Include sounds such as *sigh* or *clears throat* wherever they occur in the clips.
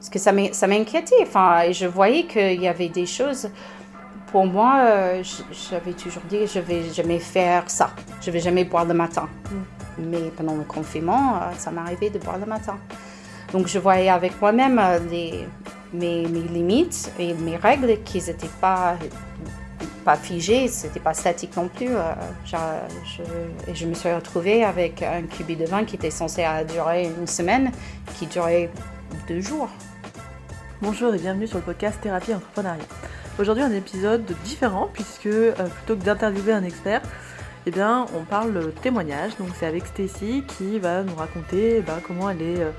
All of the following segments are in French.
parce que ça m'inquiétait. Enfin, je voyais qu'il y avait des choses. Pour moi, euh, j'avais toujours dit je vais jamais faire ça. Je vais jamais boire le matin. Mm. Mais pendant le confinement, euh, ça m'arrivait de boire le matin. Donc je voyais avec moi-même euh, mes, mes, limites et mes règles qui n'étaient pas pas figées, c'était pas statique non plus. Je, et je me suis retrouvée avec un cubi de vin qui était censé durer une semaine, qui durait deux jours. Bonjour et bienvenue sur le podcast Thérapie Entrepreneuriat. Aujourd'hui un épisode différent puisque euh, plutôt que d'interviewer un expert, eh bien on parle témoignage. Donc c'est avec Stacy qui va nous raconter ben, comment elle est euh,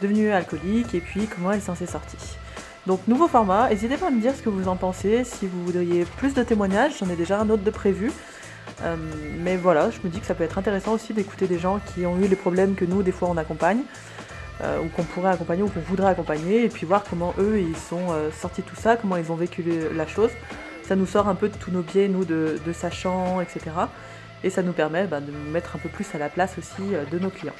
devenue alcoolique et puis comment elle s'en est sortie. Donc nouveau format, n'hésitez pas à me dire ce que vous en pensez, si vous voudriez plus de témoignages, j'en ai déjà un autre de prévu. Euh, mais voilà, je me dis que ça peut être intéressant aussi d'écouter des gens qui ont eu les problèmes que nous, des fois, on accompagne. Euh, ou qu'on pourrait accompagner ou qu'on voudrait accompagner, et puis voir comment eux ils sont euh, sortis de tout ça, comment ils ont vécu la chose. Ça nous sort un peu de tous nos biais, nous, de, sachants, etc. Et ça nous permet bah, de nous mettre un peu plus à la place aussi euh, de nos clients.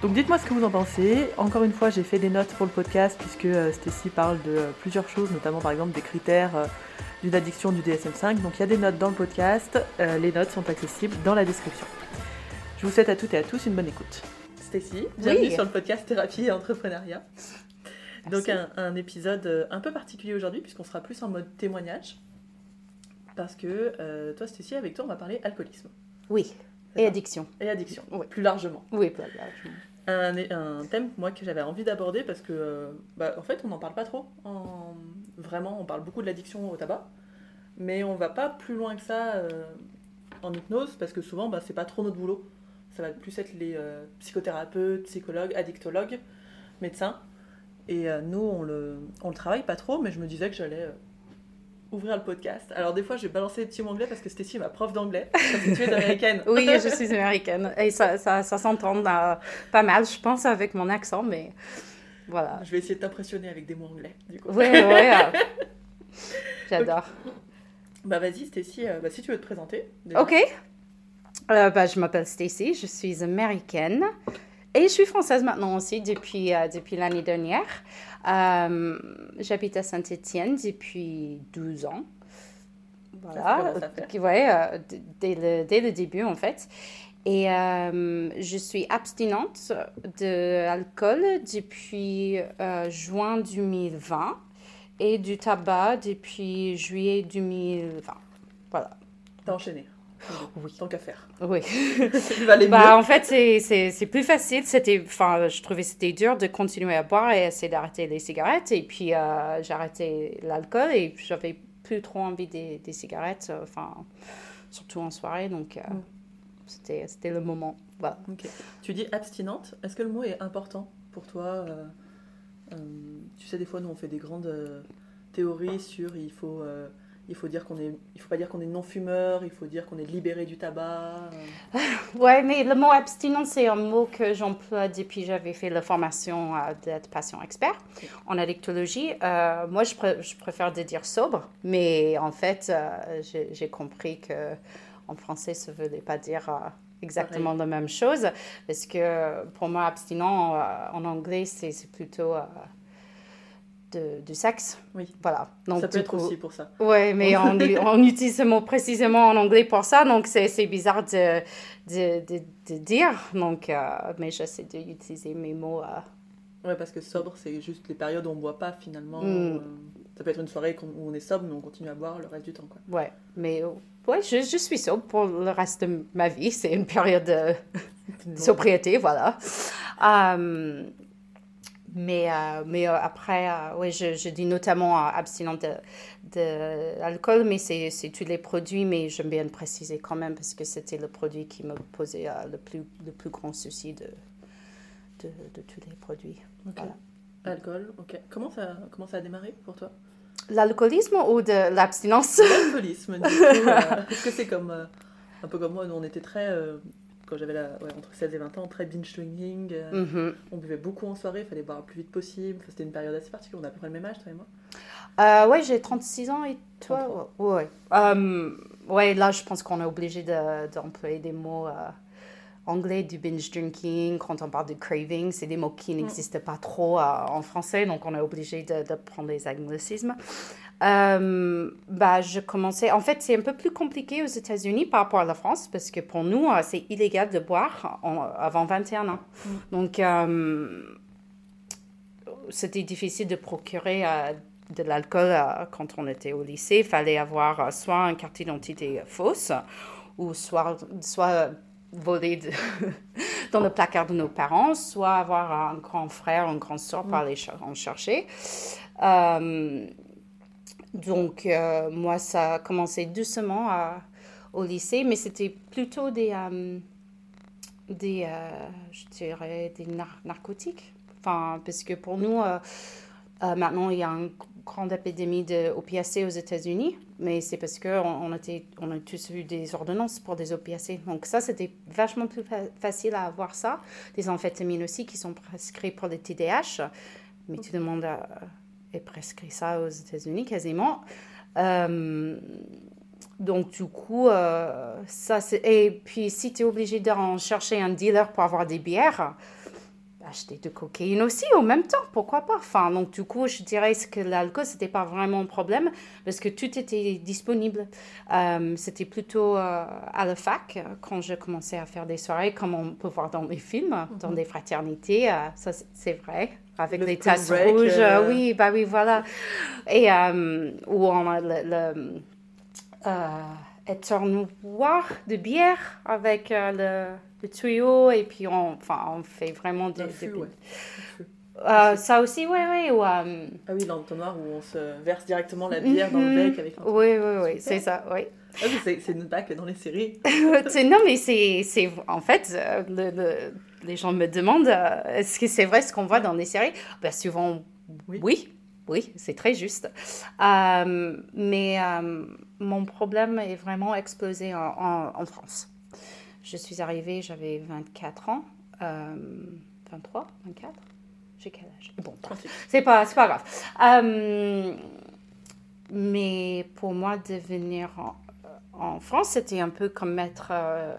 Donc dites-moi ce que vous en pensez. Encore une fois, j'ai fait des notes pour le podcast puisque Stécie parle de plusieurs choses, notamment par exemple des critères d'une addiction du DSM5. Donc il y a des notes dans le podcast. les notes sont accessibles dans la description. Je vous souhaite à toutes et à tous une bonne écoute. Stécie. Bienvenue sur le podcast Thérapie et Entrepreneuriat. Donc un, épisode euh, un peu particulier aujourd'hui puisqu'on sera plus en mode témoignage. Parce que euh, toi Stécie, avec toi on va parler alcoolisme. Oui. Et addiction. Et addiction, plus largement. Oui, plus largement. Un, un thème moi que j'avais envie d'aborder parce que euh, bah, en fait on n'en parle pas trop. En... Vraiment on parle beaucoup de l'addiction au tabac. Mais on va pas plus loin que ça en hypnose parce que souvent bah, c'est pas trop notre boulot ça va plus être les euh, psychothérapeutes, psychologues, addictologues, médecins. Et euh, nous, on le, on le travaille pas trop, mais je me disais que j'allais euh, ouvrir le podcast. Alors des fois, je vais balancer des petits mots anglais parce que Stécie est ma prof d'anglais. *laughs* tu es américaine. *laughs* oui, je suis américaine. Et ça, ça, ça s'entend pas mal, je pense, avec mon accent, mais voilà. Je vais essayer de t'impressionner avec des mots anglais, du coup. Oui, oui. *laughs* J'adore. Bah vas-y, Stécie, bah, si tu veux te présenter. Ok. Euh, bah, je m'appelle Stacy, je suis américaine et je suis française maintenant aussi depuis, euh, depuis l'année dernière. Euh, j'habite à Saint-Étienne depuis 12 ans. Voilà, ouais, dès, le, dès le début en fait. Et je suis abstinente de l'alcool depuis juin 2020 et du tabac depuis juillet 2020. Voilà. T'as enchaîné oui. Tant qu'à faire. Oui. *laughs* bah, en fait, c'est plus facile. C'était, enfin, je trouvais c'était dur de continuer à boire et essayer d'arrêter les cigarettes. Et puis, euh, j'ai arrêté l'alcool et j'avais plus trop envie des, des cigarettes, euh, enfin, surtout en soirée. Donc, euh, mm. c'était, c'était le moment. Voilà. Tu dis abstinente. Est-ce que le mot est important pour toi Tu sais, des fois, nous, on fait des grandes théories sur il faut il faut dire qu'on est, il faut pas dire qu'on est non fumeur, il faut dire qu'on est libéré du tabac. ouais, mais le mot abstinence c'est un mot que j'emploie depuis j'avais fait la formation euh, d'être patient expert en addictologie. Euh, moi, je, je, préfère de dire sobre, mais en fait, euh, j'ai compris que en français, ça ne voulait pas dire exactement la même chose, parce que pour moi, abstinent en anglais, c'est plutôt de, du sexe. Oui. Voilà. Donc, ça peut être aussi pour ça. Oui, mais *laughs* on, on, utilise ce mot précisément en anglais pour ça, donc c'est bizarre de, de, de, dire. Donc, euh, mais j'essaie d'utiliser mes mots. Euh... Oui, parce que sobre, c'est juste les périodes où on ne boit pas finalement. Mm. Euh, ça peut être une soirée où on est sobre, mais on continue à boire le reste du temps. Quoi. Ouais, mais ouais, je, je, suis sobre pour le reste de ma vie. C'est une période de, *laughs* sobriété, voilà. Um, mais, euh, mais euh, après, euh, oui, je, je, dis notamment abstinent de, de l'alcool, mais c'est tous les produits, mais j'aime bien le préciser quand même parce que c'était le produit qui me posait le, plus, le plus grand souci de, de, de tous les produits. Voilà. Alcool, ok. Comment ça, comment ça a démarré pour toi? L'alcoolisme ou de l'abstinence? L'alcoolisme, du coup. *laughs* Est-ce que c'est comme, un peu comme moi, nous on était très quand j'avais entre 16 et 20 ans, très binge drinking. Euh, mhm. On buvait beaucoup en soirée, il fallait boire le plus vite possible. C'était une période assez particulière. On a à peu près le même âge, toi et moi euh, Ouais, j'ai 36 ans et toi Ouais. Euh, ouais, là, je pense qu'on est obligé d'employer des mots anglais du binge drinking, quand on parle de craving, c'est des mots qui n'existent pas trop en français, donc on est obligé de, de prendre les anglicismes. bah, je commençais. En fait, c'est un peu plus compliqué aux États-Unis par rapport à la France parce que pour nous, c'est illégal de boire avant 21 ans. Donc, c'était difficile de procurer de l'alcool euh, quand on était au lycée. Il fallait avoir euh, soit une carte d'identité fausse ou soit, soit voler *laughs* dans le placard de nos parents, soit avoir un grand frère, une grande soeur pour aller en chercher. Euh, donc, moi, ça a commencé doucement au lycée, mais c'était plutôt des, des je dirais, des narcotiques. Enfin, parce que pour nous, euh, maintenant, il y a une grande épidémie d'opiacés aux États-Unis, mais c'est parce qu'on on on a tous eu des ordonnances pour des opiacés. Donc ça, c'était vachement plus facile à avoir ça. Des amphétamines aussi qui sont prescrits pour les TDAH, mais tout le monde a, est prescrit ça aux États-Unis quasiment. Euh, donc, du coup, euh, ça c'est. Et puis, si tu es obligé d'en chercher un dealer pour avoir des bières, acheter de cocaïne aussi en même temps, pourquoi pas? Enfin, donc du coup, je dirais que l'alcool, c'était pas vraiment un problème parce que tout était disponible. Euh, c'était plutôt euh, à la fac quand je commençais à faire des soirées, comme on peut voir dans les films, dans mhm. des fraternités, euh, ça c'est vrai. Avec les tasses rouges, oui, bah oui, voilà. Et où on a le, éternuoir de bière avec le le tuyau et puis on, enfin, on fait vraiment des... Euh, ça aussi, oui, oui. Ou, euh, Ah oui, l'entonnoir où on se verse directement la bière dans le mhm. bec avec Oui, oui, oui, c'est ça, oui. Ah, c'est une bac dans les séries. *laughs* non, mais c'est... En fait, euh, le, les gens me demandent est-ce que c'est vrai ce qu'on voit dans les séries? Ben, Souvent, oui. Oui, c'est très juste. mais mon problème est vraiment explosé en, en France. Je suis arrivée, j'avais 24 ans. 23, 24 J'ai quel âge? Bon, c'est pas, pas grave. Euh, mais pour moi, de venir en, France, c'était un peu comme mettre euh,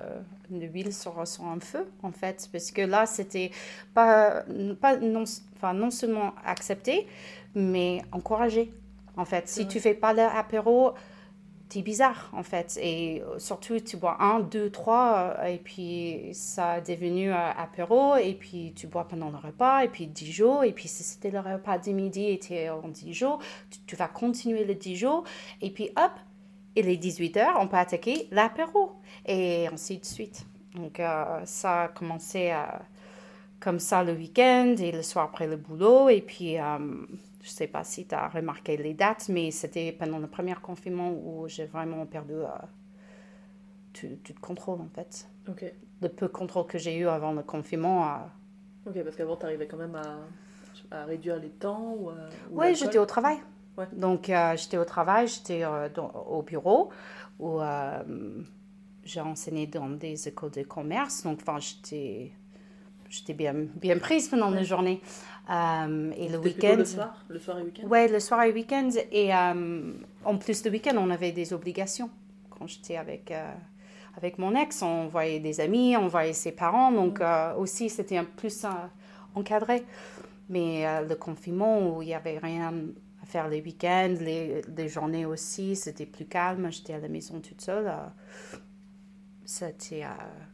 de l'huile sur, sur, un feu, en fait. Parce que là, c'était pas, pas non, enfin, non seulement accepté, mais encouragé. En fait, si tu fais pas l'apéro, bizarre en fait. Et euh, surtout, tu bois un, deux, trois, euh, et puis ça est devenu euh, apéro, et puis tu bois pendant le repas, et puis dix jours, et puis si c'était le repas du midi et tu es en dix jours, tu, vas continuer le dix jours, et puis hop, il est 18 heures, on peut attaquer l'apéro, et ainsi de suite. Donc ça a commencé comme ça le week-end et le soir après le boulot, et puis je ne sais pas si tu as remarqué les dates, mais c'était pendant le premier confinement où j'ai vraiment perdu euh, tout, tout, contrôle, en fait. Ok. Le peu de contrôle que j'ai eu avant le confinement. Euh, ok, parce qu'avant, tu arrivais quand même à, à, réduire les temps ou, Oui, j'étais au travail. Ouais. Donc, euh, j'étais au travail, j'étais au bureau où j'ai enseigné dans des écoles de commerce. Donc, enfin, j'étais bien, bien prise pendant la journée. Euh, et le week-end. Le soir, le soir et week-end? Ouais, le soir et week-end. Et euh, en plus, le week-end, on avait des obligations. Quand j'étais avec, euh, avec mon ex, on voyait des amis, on voyait ses parents. Donc, mm. aussi, c'était un plus encadré. Mais le confinement, où il n'y avait rien à faire les week-ends, les, les journées aussi, c'était plus calme. J'étais à la maison toute seule c'était,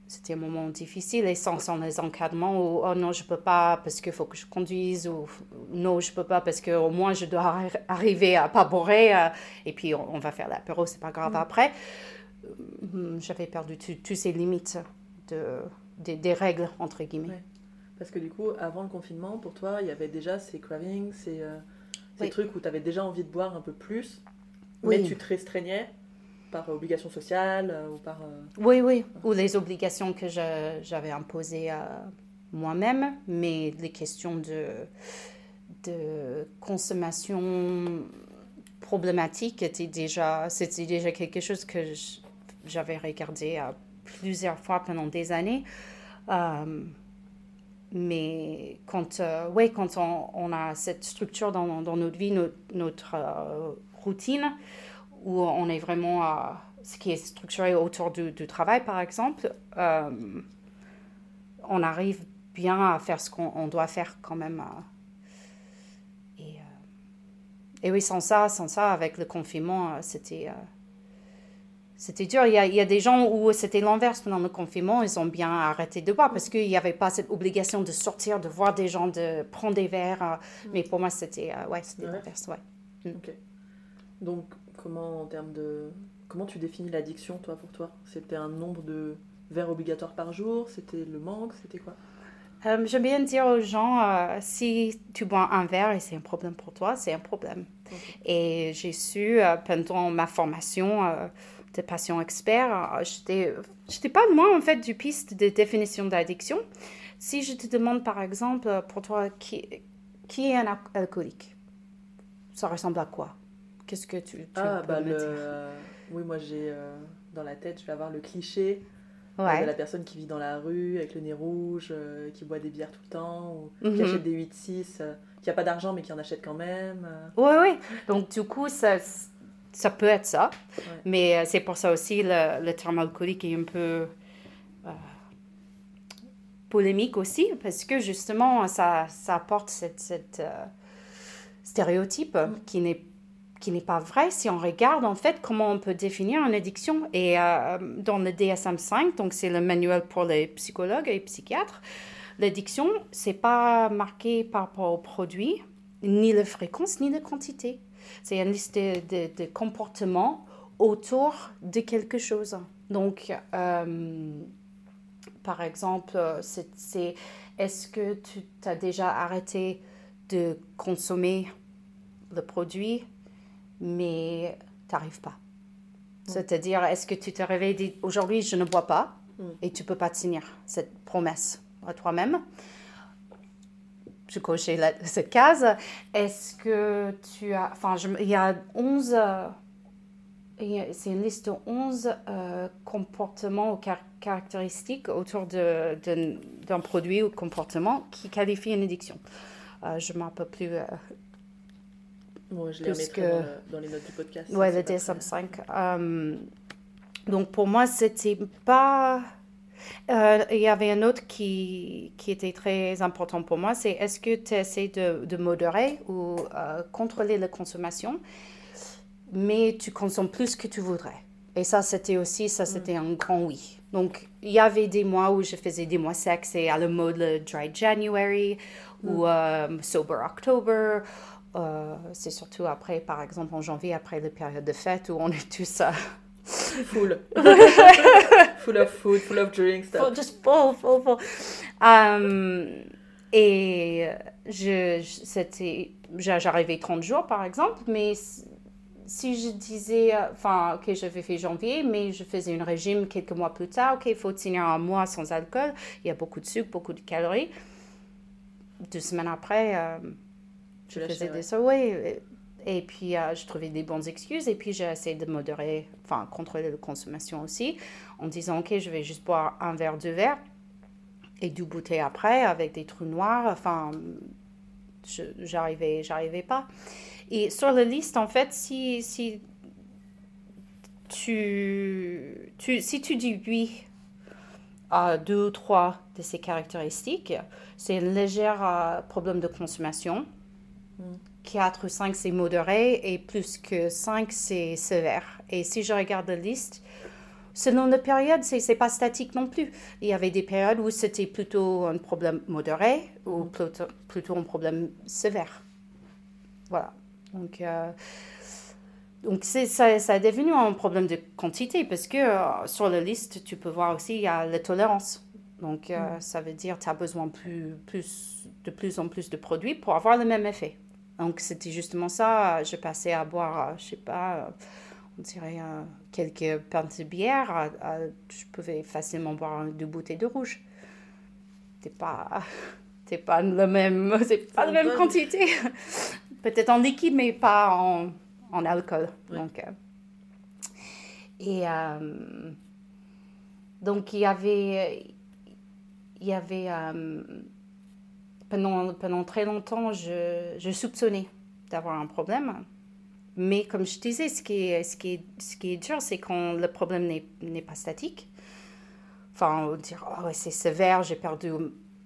c'était un moment difficile et sans, sans les encadrements ou oh non je peux pas parce qu'il faut que je conduise ou non je peux pas parce que au moins je dois arriver à pas bourrer euh, et puis on, va faire l'apéro c'est pas grave mm. après. Euh, j'avais perdu toutes ces limites de, des, règles entre guillemets. Parce que du coup avant le confinement pour toi il y avait déjà ces cravings ces, ces trucs où tu avais déjà envie de boire un peu plus mais tu te restreignais par obligation sociale euh, ou par... Euh, oui, oui, ou les obligations que j'avais imposées à moi-même, mais les questions de, de consommation problématique étaient déjà, c'était déjà quelque chose que j'avais regardé à plusieurs fois pendant des années. Euh, mais quand, ouais, quand on, on, a cette structure dans, dans notre vie, notre, notre routine, où on est vraiment à ce qui est structuré autour du, travail, par exemple, euh, on arrive bien à faire ce qu'on doit faire quand même. Et, euh, et, oui, sans ça, sans ça, avec le confinement, c'était c'était dur. Il y, a, il y, a, des gens où c'était l'inverse pendant le confinement. Ils ont bien arrêté de boire parce qu'il n'y avait pas cette obligation de sortir, de voir des gens, de prendre des verres. Mm. Mais pour moi, c'était ouais, l'inverse. Ouais. Mm. Ok. Donc, comment, en termes de. Comment tu définis l'addiction, toi, pour toi? C'était un nombre de verres obligatoires par jour? C'était le manque? C'était quoi? Euh, J'aime bien dire aux gens, euh, si tu bois un verre et c'est un problème pour toi, c'est un problème. Et j'ai su euh, pendant ma formation de patient expert, j'étais, j'étais pas loin en fait du piste de définition d'addiction. Si je te demande par exemple, pour toi, qui, qui est un alcoolique? Ça ressemble à quoi? Qu'est-ce que tu, tu ah, bah le... Oui, moi j'ai dans la tête, je vais avoir le cliché Ouais. la personne qui vit dans la rue avec le nez rouge, euh, qui boit des bières tout le temps, ou qui mhm. achète des 8-6, euh, qui n'a pas d'argent mais qui en achète quand même. Oui, euh. oui. Donc, du coup, ça, ça peut être ça. Mais c'est pour ça aussi le, le, terme alcoolique est un peu polémique aussi, parce que justement, ça, ça apporte cette, cette stéréotype mm. qui n'est qui n'est pas vrai si on regarde en fait comment on peut définir une addiction. Et euh, dans le DSM-5, donc c'est le manuel pour les psychologues et psychiatres, l'addiction, c'est pas marqué par rapport au produit, ni la fréquence, ni la quantité. C'est une liste de, comportements autour de quelque chose. Donc, euh, par exemple, c'est est-ce que tu as déjà arrêté de consommer le produit mais tu n'arrives pas. Mm. C'est-à-dire, est-ce que tu te réveilles et dis aujourd'hui je ne bois pas mm. et tu peux pas tenir cette promesse à toi-même? Je cochais *laughs* cette case. Est-ce que tu as. Enfin, il y a 11. c'est une liste de 11 euh, comportements ou caractéristiques autour d'un de, produit ou comportement qui qualifie une addiction. Euh, je ne m'en rappelle plus euh, je les mettrai dans, les notes du podcast. Ouais, le DSM-5. Euh, donc, pour moi, c'était pas... Euh, il y avait un autre qui, qui était très important pour moi, c'est est-ce que tu essaies de, de, modérer ou euh, contrôler la consommation, mais tu consommes plus que tu voudrais. Et ça, c'était aussi, ça, mm. c'était un grand oui. Donc, il y avait des mois où je faisais des mois secs, c'est à la mode le Dry January ou mm. Sober October euh, c'est surtout après, par exemple, en janvier, après la période de fête où on est tous. Euh... *laughs* full. *laughs* full of food, full of drinks. Full, just full, full, full. Um, et je, c'était, j'arrivais 30 jours, par exemple, mais si je disais, enfin, ok, j'avais fait janvier, mais je faisais un régime quelques mois plus tard, ok, il faut tenir un mois sans alcool, il y a beaucoup de sucre, beaucoup de calories. Deux semaines après, euh, je faisais des ça, oui. Et puis, euh, je trouvais des bonnes excuses. Et puis, j'ai essayé de modérer, enfin, contrôler la consommation aussi, en disant, OK, je vais juste boire un verre, deux verres, et deux bouteilles après, avec des trous noirs. Enfin, j'arrivais, j'arrivais pas. Et sur la liste, en fait, si, si tu, tu, si tu dis oui à deux ou trois de ces caractéristiques, c'est un léger euh, problème de consommation 4 ou 5, c'est modéré et plus que 5, c'est sévère. Et si je regarde la liste, selon la période, ce n'est pas statique non plus. Il y avait des périodes où c'était plutôt un problème modéré ou plutôt, plutôt un problème sévère. Voilà. Donc, euh, donc ça, ça a devenu un problème de quantité parce que euh, sur la liste, tu peux voir aussi, il y a la tolérance. Donc, euh, mm. ça veut dire que tu as besoin plus, plus, de plus en plus de produits pour avoir le même effet. Donc, c'était justement ça. Je passais à boire, je sais pas, on dirait euh, quelques pintes de bière. je pouvais facilement boire deux bouteilles de rouge. C'est pas, *laughs* c'est pas le même, *laughs* c'est pas la même quantité. *laughs* Peut-être en liquide, mais pas en, en alcool. Donc, euh, et euh, donc, il y avait, il y avait pendant, pendant très longtemps, je, je soupçonnais d'avoir un problème. Mais comme je disais, ce qui est, ce qui est, ce qui est dur, c'est quand le problème n'est pas statique. Enfin, dire, oh, ouais, c'est sévère, j'ai perdu.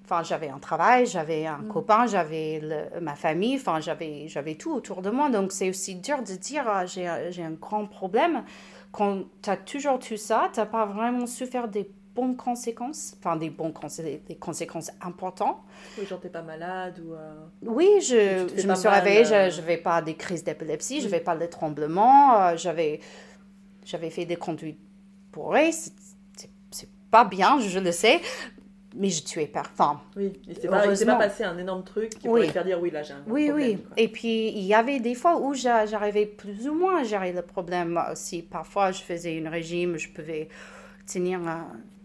Enfin, j'avais un travail, j'avais un copain, j'avais ma famille, enfin, j'avais, tout autour de moi. Donc, c'est aussi dur de dire, ah, j'ai, j'ai un grand problème. Quand tu as toujours tout ça, tu n'as pas vraiment souffert des bonnes conséquences, enfin, des bonnes consé- des conséquences importantes. Oui, genre t'es pas malade ou. euh, Oui, je, me suis réveillée, euh, je n'avais pas des crises d'épilepsie, je Mm. n'avais pas de tremblements, euh, j'avais, j'avais fait des conduites bourrées, c'est, pas bien, je le sais, mais je tuais. Enfin, Oui, il s'est pas, passé un énorme truc qui Oui. pourrait faire dire oui, là j'ai un oui, problème. oui. quoi. Et puis, il y avait des fois où j'a- j'arrivais plus ou moins à gérer le problème aussi. Parfois, je faisais un régime, je pouvais tenir euh,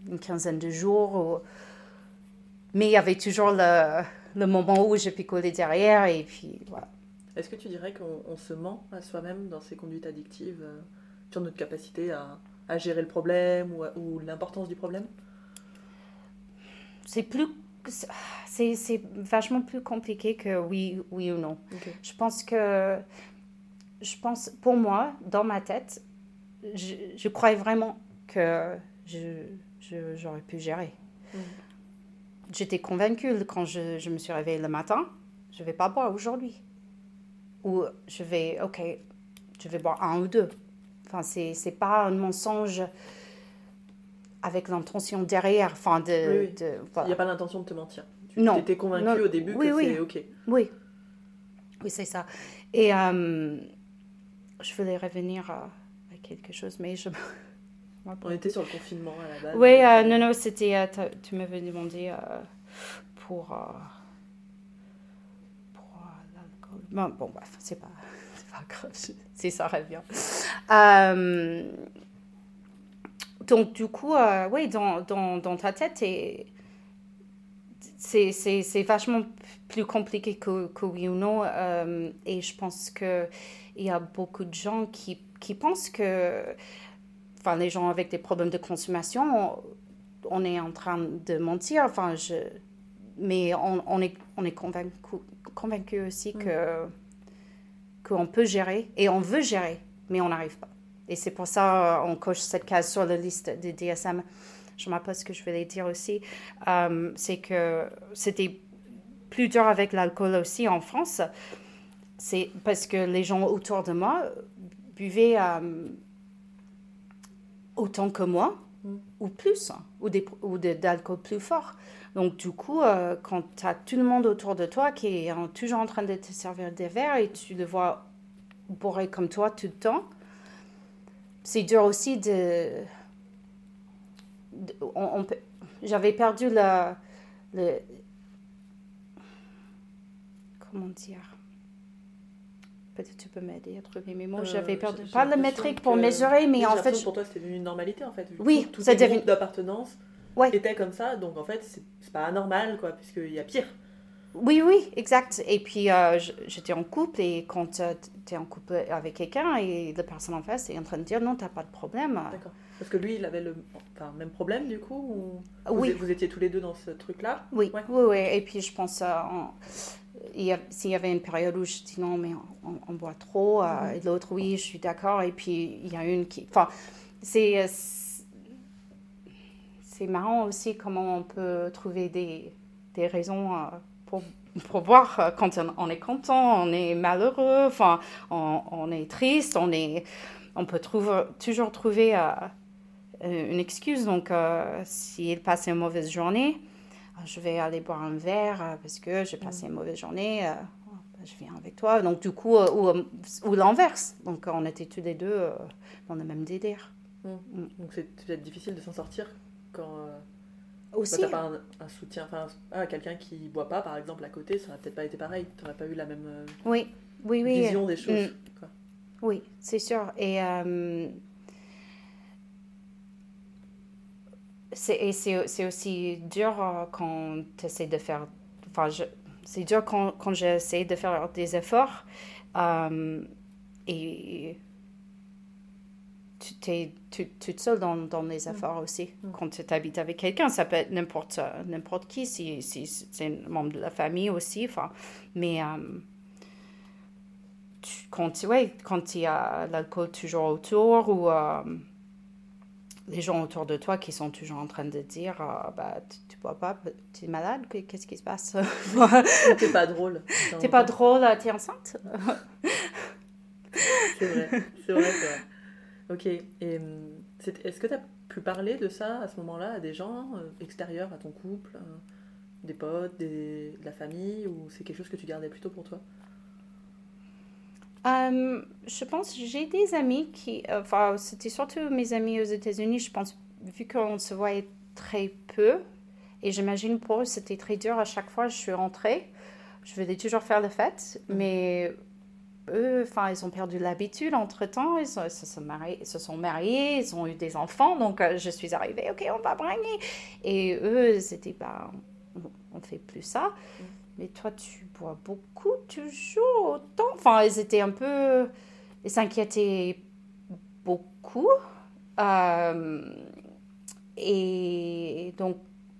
une quinzaine de jours. ou- Mais il y avait toujours le, le moment où je picolais derrière et puis voilà. Est-ce que tu dirais qu'on on se ment à soi-même dans ces conduites addictives euh, sur notre capacité à, à gérer le problème ou, l'importance du problème? C'est plus. C'est, vachement plus compliqué que oui, oui ou non. Je pense que. Je pense, pour moi, dans ma tête, je, je croyais vraiment que je- j'aurais pu gérer. Mhm. J'étais convaincue quand je, je me suis réveillée le matin, je vais pas boire aujourd'hui. Ou je vais, ok, je vais boire un ou deux. Enfin, c'est, c'est pas un mensonge avec l'intention derrière. Enfin, de. Oui, oui. de- Il n'y a pas l'intention de te mentir. Tu Non. étais convaincu Non. au début Oui, que oui. c'est ok. Oui, oui, c'est ça. Et euh, je voulais revenir à, à quelque chose, mais je. On était sur le confinement à la base. Oui, euh, non, non, c'était. euh, tu m'avais demandé euh, pour. pour l'alcool. Bon, bon, bref, c'est pas, *laughs* c'est pas grave, si ça revient. Donc, du coup, oui, dans, dans, dans ta tête, c'est, vachement plus compliqué que, que oui ou non. et je pense qu'il y a beaucoup de gens qui, qui pensent que enfin, les gens avec des problèmes de consommation, on, on est en train de mentir. Enfin, je, mais on, on est, on est convaincu, convaincu aussi que qu'on peut gérer et on veut gérer, mais on n'arrive pas. Et c'est pour ça on coche cette case sur la liste des DSM. Je m'appelle ce que je voulais dire aussi, euh, c'est que c'était plus dur avec l'alcool aussi en France. C'est parce que les gens autour de moi buvaient euh, autant que moi, Mm. ou plus, hein, ou, des, ou d'alcool plus fort. Donc, du coup, euh, quand tu as tout le monde autour de toi qui est hein, toujours en train de te servir des verres et tu le vois bourré comme toi tout le temps, c'est dur aussi de. de- on- on peut- j'avais perdu le, le. Comment dire? Peut-être tu peux m'aider à trouver mes mots. Euh, J'avais j'ai- j'ai Pas l'impression métrique pour mesurer, mais en fait. pour toi c'était devenu une normalité en fait. Oui, tous ça groupes d'appartenance Ouais. étaient comme ça, donc en fait c'est pas anormal quoi, puisqu'il y a pire. Oui, oui, exact. Et puis, euh, j'étais en couple et quand tu es en couple avec quelqu'un et la personne en face est en train de dire non, tu pas de problème. D'accord. Parce que lui il avait le enfin, même problème du coup ou vous, oui. vous étiez tous les deux dans ce truc là Oui, Ouais. oui, oui. Et puis, je pense, euh, s'il y avait une période où je dis non, mais on, on boit trop, euh, Mhm. et l'autre, oui, je suis d'accord. Et puis, il y a une qui. Enfin, c'est. euh, c'est- marrant aussi comment on peut trouver des, des raisons euh, pour, pour voir quand on, on est content, on est malheureux, enfin, on, on est triste, on, est, on peut trouver, toujours trouver euh, une excuse. Donc, euh, s'il passe une mauvaise journée, je vais aller boire un verre euh, parce que j'ai passé une mauvaise journée. euh, oh, ben, je viens avec toi. Donc, du coup, euh, ou, ou l'inverse. Donc, on était tous les deux dans le même délire. Donc c'est peut-être difficile de s'en sortir quand euh, bah, Aussi. t'as pas un, un soutien, enfin ah, quelqu'un qui boit pas par exemple à côté, ça aurait peut-être pas été pareil, t'aurais pas eu la même Oui, oui, oui. vision des choses. Mm. quoi. Oui, c'est sûr. Et euh, c'est et c'est- c'est aussi dur euh, quand tu essaies de faire. Enfin, je- c'est dur quand, quand j'essaie de faire des efforts euh, et tu es toute seule dans, dans les efforts aussi. Mm. Quand tu habites avec quelqu'un, ça peut être n'importe n'importe qui, si, si c'est un membre de la famille aussi. Enfin, mais. euh, tu- quand, ouais, quand il y a l'alcool toujours autour ou euh, les gens autour de toi qui sont toujours en train de dire euh, bah, tu, tu bois pas, tu es malade, qu'est-ce qui se passe? *laughs* T'es pas drôle. *laughs* T'es pas drôle, t'es enceinte? *laughs* C'est vrai, c'est vrai, c'est vrai. Ok, et hum, est-ce que tu as pu parler de ça à ce moment-là à des gens euh, extérieurs à ton couple, euh, des potes, des, de la famille, ou c'est quelque chose que tu gardais plutôt pour toi? Euh, je pense j'ai des amis qui, enfin, c'était surtout mes amis aux États-Unis. Je pense, vu qu'on se voyait très peu, et j'imagine pour eux c'était très dur à chaque fois. Je suis rentrée, je voulais toujours faire la fête, mais eux, enfin, ils ont perdu l'habitude entre temps. Ils, ils se sont mariés, ils se sont mariés, ils ont eu des enfants, donc euh, je suis arrivée. Ok, on va bragner. Et eux, c'était pas, on, on fait plus ça. Mais toi, tu bois beaucoup, toujours autant. Enfin, ils étaient un peu. Ils s'inquiétaient beaucoup. Euh, et donc,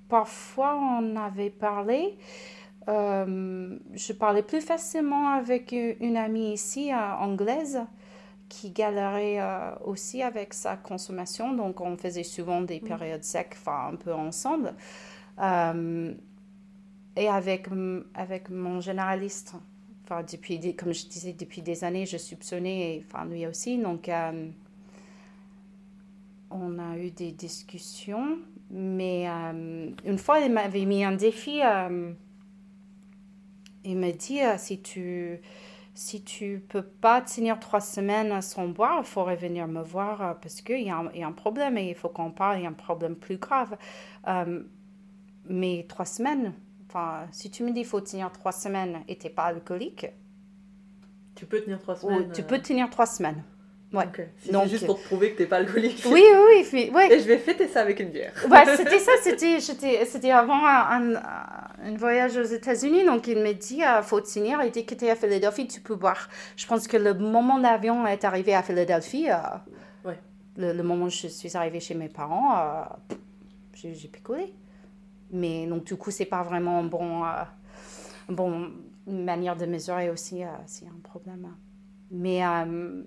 parfois, on avait parlé. Euh, je parlais plus facilement avec une amie ici, euh, anglaise, qui galérait euh, aussi avec sa consommation. Donc, on faisait souvent des périodes secs, enfin, un peu ensemble. Et avec, avec mon généraliste. Enfin, depuis comme je disais, depuis des années, je soupçonnais, et, enfin, lui aussi. Donc, euh, on a eu des discussions. Mais euh, une fois, il m'avait mis un défi. euh, il m'a dit si tu si tu peux pas tenir trois semaines sans boire, il faudrait venir me voir parce qu'il y, y a un problème et il faut qu'on parle, il y a un problème plus grave. Mais trois semaines, enfin, si tu me dis qu'il faut tenir trois semaines et tu n'es pas alcoolique, Tu peux tenir trois ou semaines tu euh, peux tenir trois semaines. Ouais. ok. Si Donc- juste pour te prouver que t'es pas alcoolique. Oui, oui, oui. ouais. Et je vais fêter ça avec une bière. Ouais, c'était ça, *laughs* c'était, avant un, un- un voyage aux États-Unis. Donc, il m'a dit, il faut tenir. Et dès que tu es à Philadelphie, tu peux boire. Je pense que le moment d'avion est arrivé à Philadelphie. euh, Ouais. le, le moment où je suis arrivée chez mes parents, euh, j'ai, j'ai picolé. Mais donc, du coup, c'est pas vraiment un bon, euh, bon manière de mesurer aussi euh, s'il y a un problème. Mais euh,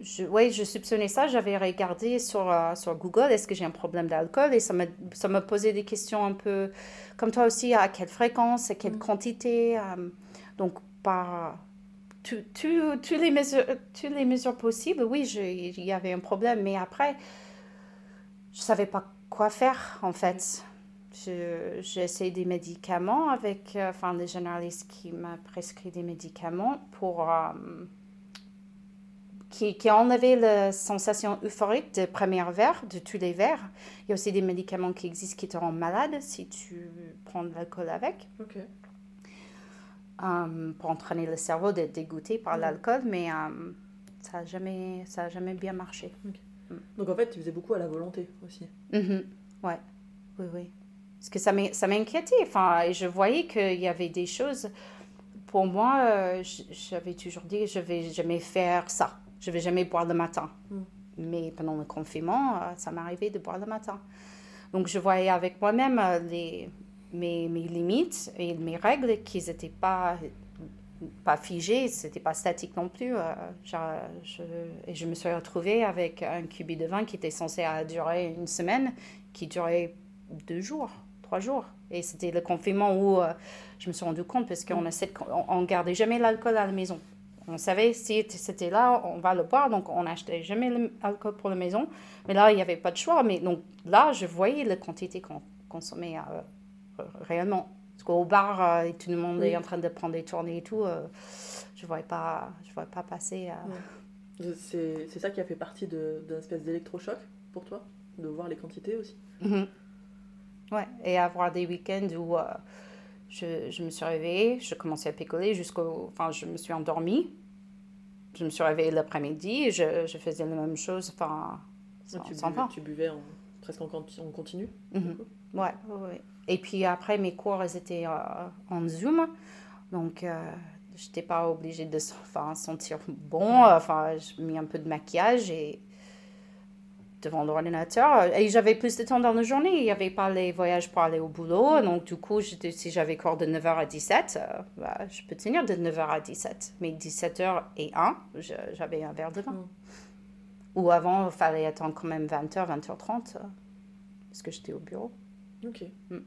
je, ouais, je soupçonnais ça. J'avais regardé sur, euh, sur Google, est-ce que j'ai un problème d'alcool? Et ça me, ça posait des questions un peu comme toi aussi, à quelle fréquence, à quelle Mm. quantité. euh, donc, par les mesures, toutes les mesures possibles, oui, il y avait un problème. Mais après, je savais pas quoi faire, en fait. Je- J'ai essayé des médicaments avec, euh, enfin, le généraliste qui m'a prescrit des médicaments pour... euh, qui, qui a enlevé la sensation euphorique de premier verre, de tous les verres. Il y a aussi des médicaments qui existent qui te rendent malade si tu prends de l'alcool avec, Ok. euh, pour entraîner le cerveau d'être dégoûté par l'alcool, mais euh, ça n'a jamais, ça a jamais bien marché. Donc en fait, tu faisais beaucoup à la volonté aussi. Mhm. Ouais, oui, oui. Parce que ça m'in- ça m'inquiétait. Enfin, je voyais qu'il y avait des choses. Pour moi, euh, j'avais toujours dit je vais jamais faire ça. Je vais jamais boire le matin. Mm. Mais pendant le confinement, euh, ça m'arrivait de boire le matin. Donc je voyais avec moi-même euh, les, mes, mes limites et mes règles qui n'étaient pas pas figées, c'était pas statique non plus. euh, je, et je me suis retrouvée avec un cubi de vin qui était censé durer une semaine, qui durait deux jours, trois jours. Et c'était le confinement où euh, je me suis rendu compte parce qu'on essaie de- on, on gardait jamais l'alcool à la maison. On savait si c'était là, on va le boire, donc on n'achetait jamais l'alcool pour la maison. Mais là, il n'y avait pas de choix. Mais donc là, je voyais la quantité qu'on consommait euh, réellement. Parce qu'au bar, euh, et tout le monde est en train de prendre des tournées et tout, euh, je ne voyais, pas- je voyais pas passer. euh, C'est c'est ça qui a fait partie d'un espèce d'électrochoc pour toi De voir les quantités aussi Mhm. Ouais, et avoir des week-ends où euh, je, je me suis réveillée, je commençais à picoler jusqu'au... Enfin, je me suis endormie. Je me suis réveillée l'après-midi et je, je faisais la même chose, enfin, sans, tu, sans buvais, tu buvais en- presque en, conti- en continu Mhm. Ouais, ouais, ouais. Et puis après, mes cours, étaient euh, en Zoom. Donc, euh, je n'étais pas obligée de enfin, sentir bon. Enfin, j'ai mis un peu de maquillage et devant l'ordinateur. Et j'avais plus de temps dans la journée. Il n'y avait pas les voyages pour aller au boulot. Donc, du coup, si j'avais cours de 9h à 17, euh, bah, je peux tenir de 9h à 17. Mais 17h et 1, je- j'avais un verre de vin. Mm. Ou avant, il fallait attendre quand même 20h, 20h30, euh, parce que j'étais au bureau. Ok. Mm.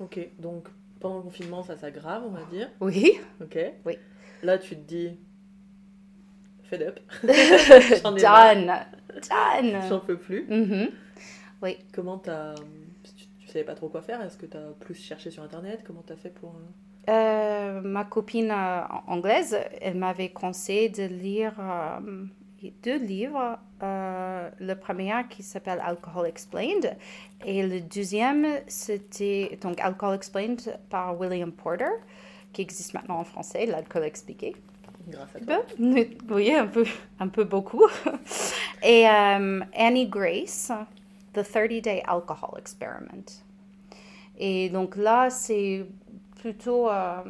Ok, donc pendant le confinement, ça s'aggrave, on va dire. Oui. Ok. Oui. Là, tu te dis. Fed up. *laughs* J'en ai. Done. Done. J'en peux plus. Mhm. Comment t'as. Tu, tu savais pas trop quoi faire Est-ce que t'as plus cherché sur internet? Comment t'as fait pour. euh, Euh, ma copine euh, anglaise, elle m'avait conseillé de lire euh, deux livres. Euh, le premier qui s'appelle Alcohol Explained et le deuxième c'était donc Alcohol Explained par William Porter qui existe maintenant en français, l'alcool expliqué. Grâce à Un toi. peu, oui, un peu, un peu beaucoup. *laughs* Et euh, Annie Grace, The 30 Day Alcohol Experiment. Et donc là, c'est plutôt. euh,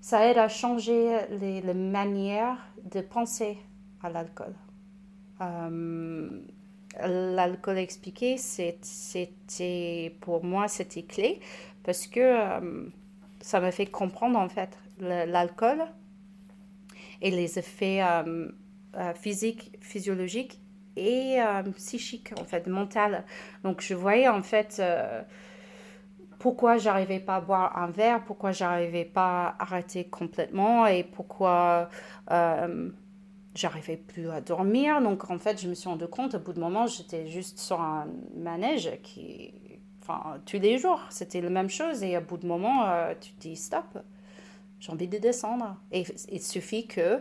ça aide à changer les, les manières de penser à l'alcool. Euh, l'alcool expliqué, c'était pour moi, c'était clé parce que euh, ça m'a fait comprendre en fait l'alcool et les effets euh, physiques, physiologiques et psychiques en fait, mental. Donc je voyais en fait pourquoi j'arrivais pas à boire un verre, pourquoi j'arrivais pas à arrêter complètement et pourquoi euh, j'arrivais plus à dormir. Donc en fait je me suis rendu compte au bout de moment j'étais juste sur un manège qui, enfin tous les jours c'était la même chose et au bout de moment euh, tu te dis stop, j'ai envie de descendre et il suffit que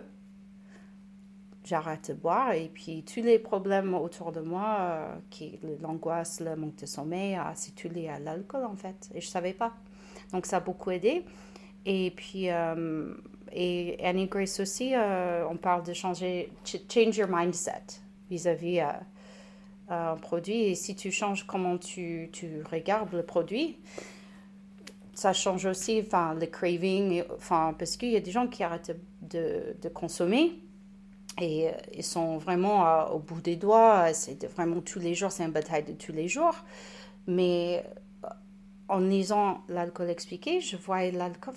j'arrête de boire et puis tous les problèmes autour de moi, euh, l'angoisse, le manque de sommeil, ah, c'est tout lié à l'alcool en fait. Et je savais pas. Donc ça a beaucoup aidé. Et puis, euh, et Annie Grace aussi, euh, on parle de changer, ch- change your mindset vis-à-vis euh, un produit. Et si tu changes comment tu, tu regardes le produit, ça change aussi le craving. parce qu'il y a des gens qui arrêtent de, de consommer. Et euh, ils sont vraiment euh, au bout des doigts. C'est vraiment tous les jours, c'est une bataille de tous les jours. Mais euh, en lisant l'alcool expliqué, je voyais l'alcool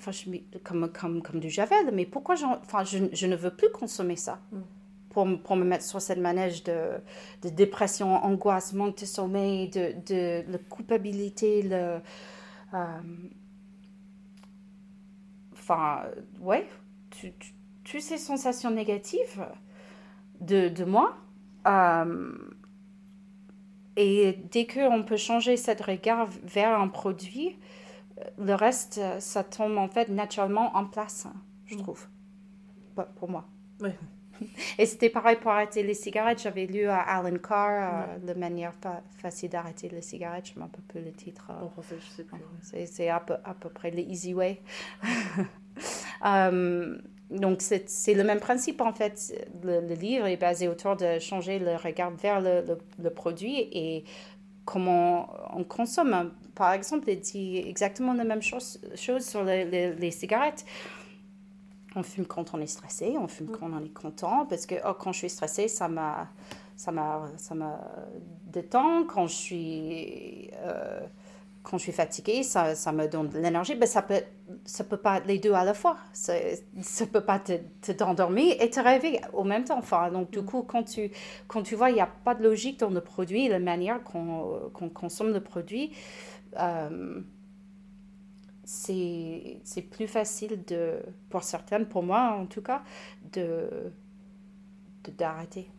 comme, comme, comme du javel. Mais pourquoi enfin, je, je ne veux plus consommer ça Mm. pour, pour me mettre sur cette manège de, de dépression, angoisse, manque de sommeil, de, de la culpabilité, le. euh, Enfin, ouais, tu, tu- toutes ces sensations négatives de, de moi. euh, et dès qu'on peut changer cette regard vers un produit, euh, le reste, euh, ça tombe en fait naturellement en place, je Mm. trouve. Pas pour moi. Ouais. *laughs* Et c'était pareil pour arrêter les cigarettes. J'avais lu à Alan Carr, euh, La manière fa- facile d'arrêter les cigarettes. Je ne me rappelle plus le titre. euh, En français, je sais plus. c'est à peu, à peu près le easy way. *laughs* Euh, donc, c'est le même principe, en fait. Le, le livre est basé autour de changer le regard vers le, le, le produit et comment on consomme. Par exemple, il dit exactement la même chose, chose sur les, les, les cigarettes. On fume quand on est stressé, on fume quand on est content, parce que oh, quand je suis m'a ça m'a ça m'a détend. Quand je suis euh, quand je suis fatiguée, ça, ça me donne de l'énergie. Ben, ça peut ça peut pas être les deux à la fois. Ça, ça peut pas te, te t'endormir et te réveiller au même temps. Enfin, donc du coup, quand tu quand tu vois, il n'y a pas de logique dans le produit, la manière qu'on qu'on consomme le produit. euh, c'est c'est plus facile de pour certaines pour moi en tout cas de de- d'arrêter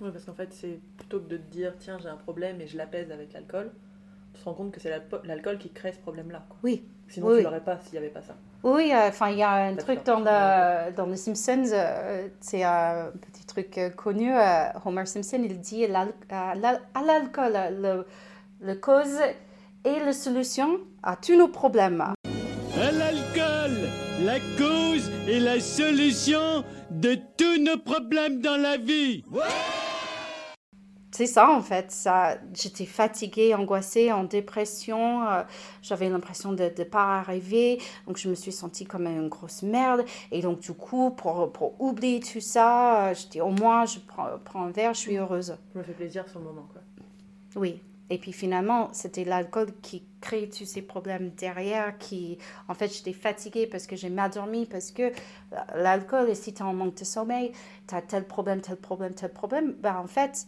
Oui, parce qu'en fait, c'est plutôt que de te dire, tiens, j'ai un problème et je l'apaise avec l'alcool, tu te rends compte que c'est l'alcool qui crée ce problème-là. oui Sinon, Oui. tu l'aurais pas s'il n'y avait pas ça. oui euh, enfin il y a un truc dans dans les Simpsons euh, c'est un petit truc euh, connu euh, Homer Simpson il dit l'al- à l'al- à l'alcool le, le cause et la solution à tous nos problèmes À l'alcool, la cause et la solution de tous nos problèmes dans la vie. C'est ça en fait. Ça, j'étais fatiguée, angoissée, en dépression. euh, j'avais l'impression de ne pas arriver. Donc je me suis sentie comme une grosse merde. Et donc du coup, pour, pour oublier tout ça, euh, j'étais au moins, je prends, prends un verre, je suis heureuse. Je me fais plaisir sur le moment. Quoi. Oui. Et puis finalement, c'était l'alcool qui crée tous ces problèmes derrière, qui, en fait, j'étais fatiguée parce que j'ai mal dormi, parce que l'alcool, et si tu en manque de sommeil, tu as tel problème, tel problème, tel problème, ben en fait,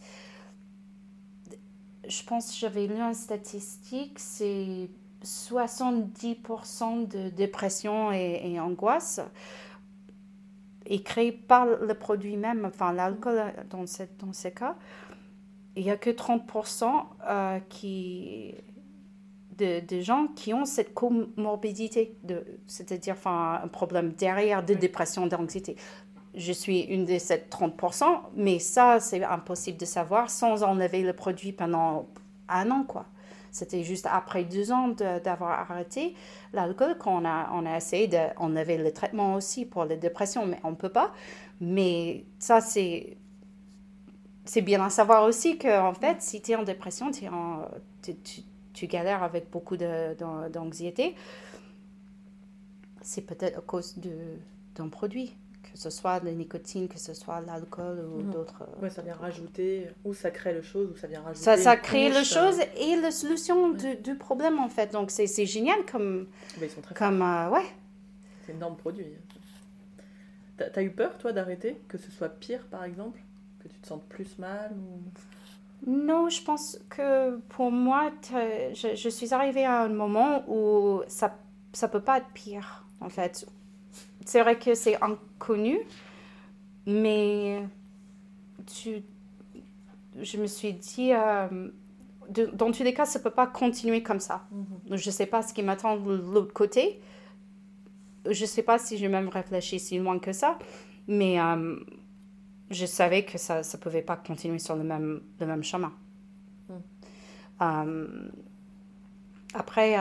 je pense que j'avais lu une statistique, c'est 70% de dépression et, et angoisse est créé par le produit même, enfin l'alcool dans, ces cas. Il n'y a que 30% euh, qui, de, de, gens qui ont cette comorbidité, c'est-à-dire enfin, un problème derrière de dépression, d'anxiété. Je suis une de ces 30%, mais ça, c'est impossible de savoir sans enlever le produit pendant un an, quoi. C'était juste après deux ans d'avoir arrêté l'alcool qu'on a, on a essayé d'enlever le traitement aussi pour la dépression, mais on ne peut pas. Mais ça, c'est bien à savoir aussi que en fait, si tu es en dépression, tu, tu, galères avec beaucoup d'anxiété, c'est peut-être à cause d'un produit que ce soit la nicotine, que ce soit l'alcool ou mhm. d'autres. Oui, ça vient rajouter, ou ça crée le chose, ou ça vient rajouter. Ça, ça crée le chose et la solution du, problème en fait. Donc c'est génial comme. Mais ils sont très comme euh, ouais. C'est un énorme produit. T'as as eu peur toi d'arrêter, que ce soit pire par exemple, que tu te sentes plus mal ou... Non, je pense que pour moi, je, je, suis arrivée à un moment où ça ça peut pas être pire en fait c'est vrai que c'est inconnu, mais tu, je me suis dit, euh, dans tous les cas, ça ne peut pas continuer comme ça. Mhm. Je ne sais pas ce qui m'attend de l'autre côté. Je ne sais pas si j'ai même réfléchi si loin que ça, mais euh, je savais que ça ne pouvait pas continuer sur le même, le même chemin. Mhm. Euh, après,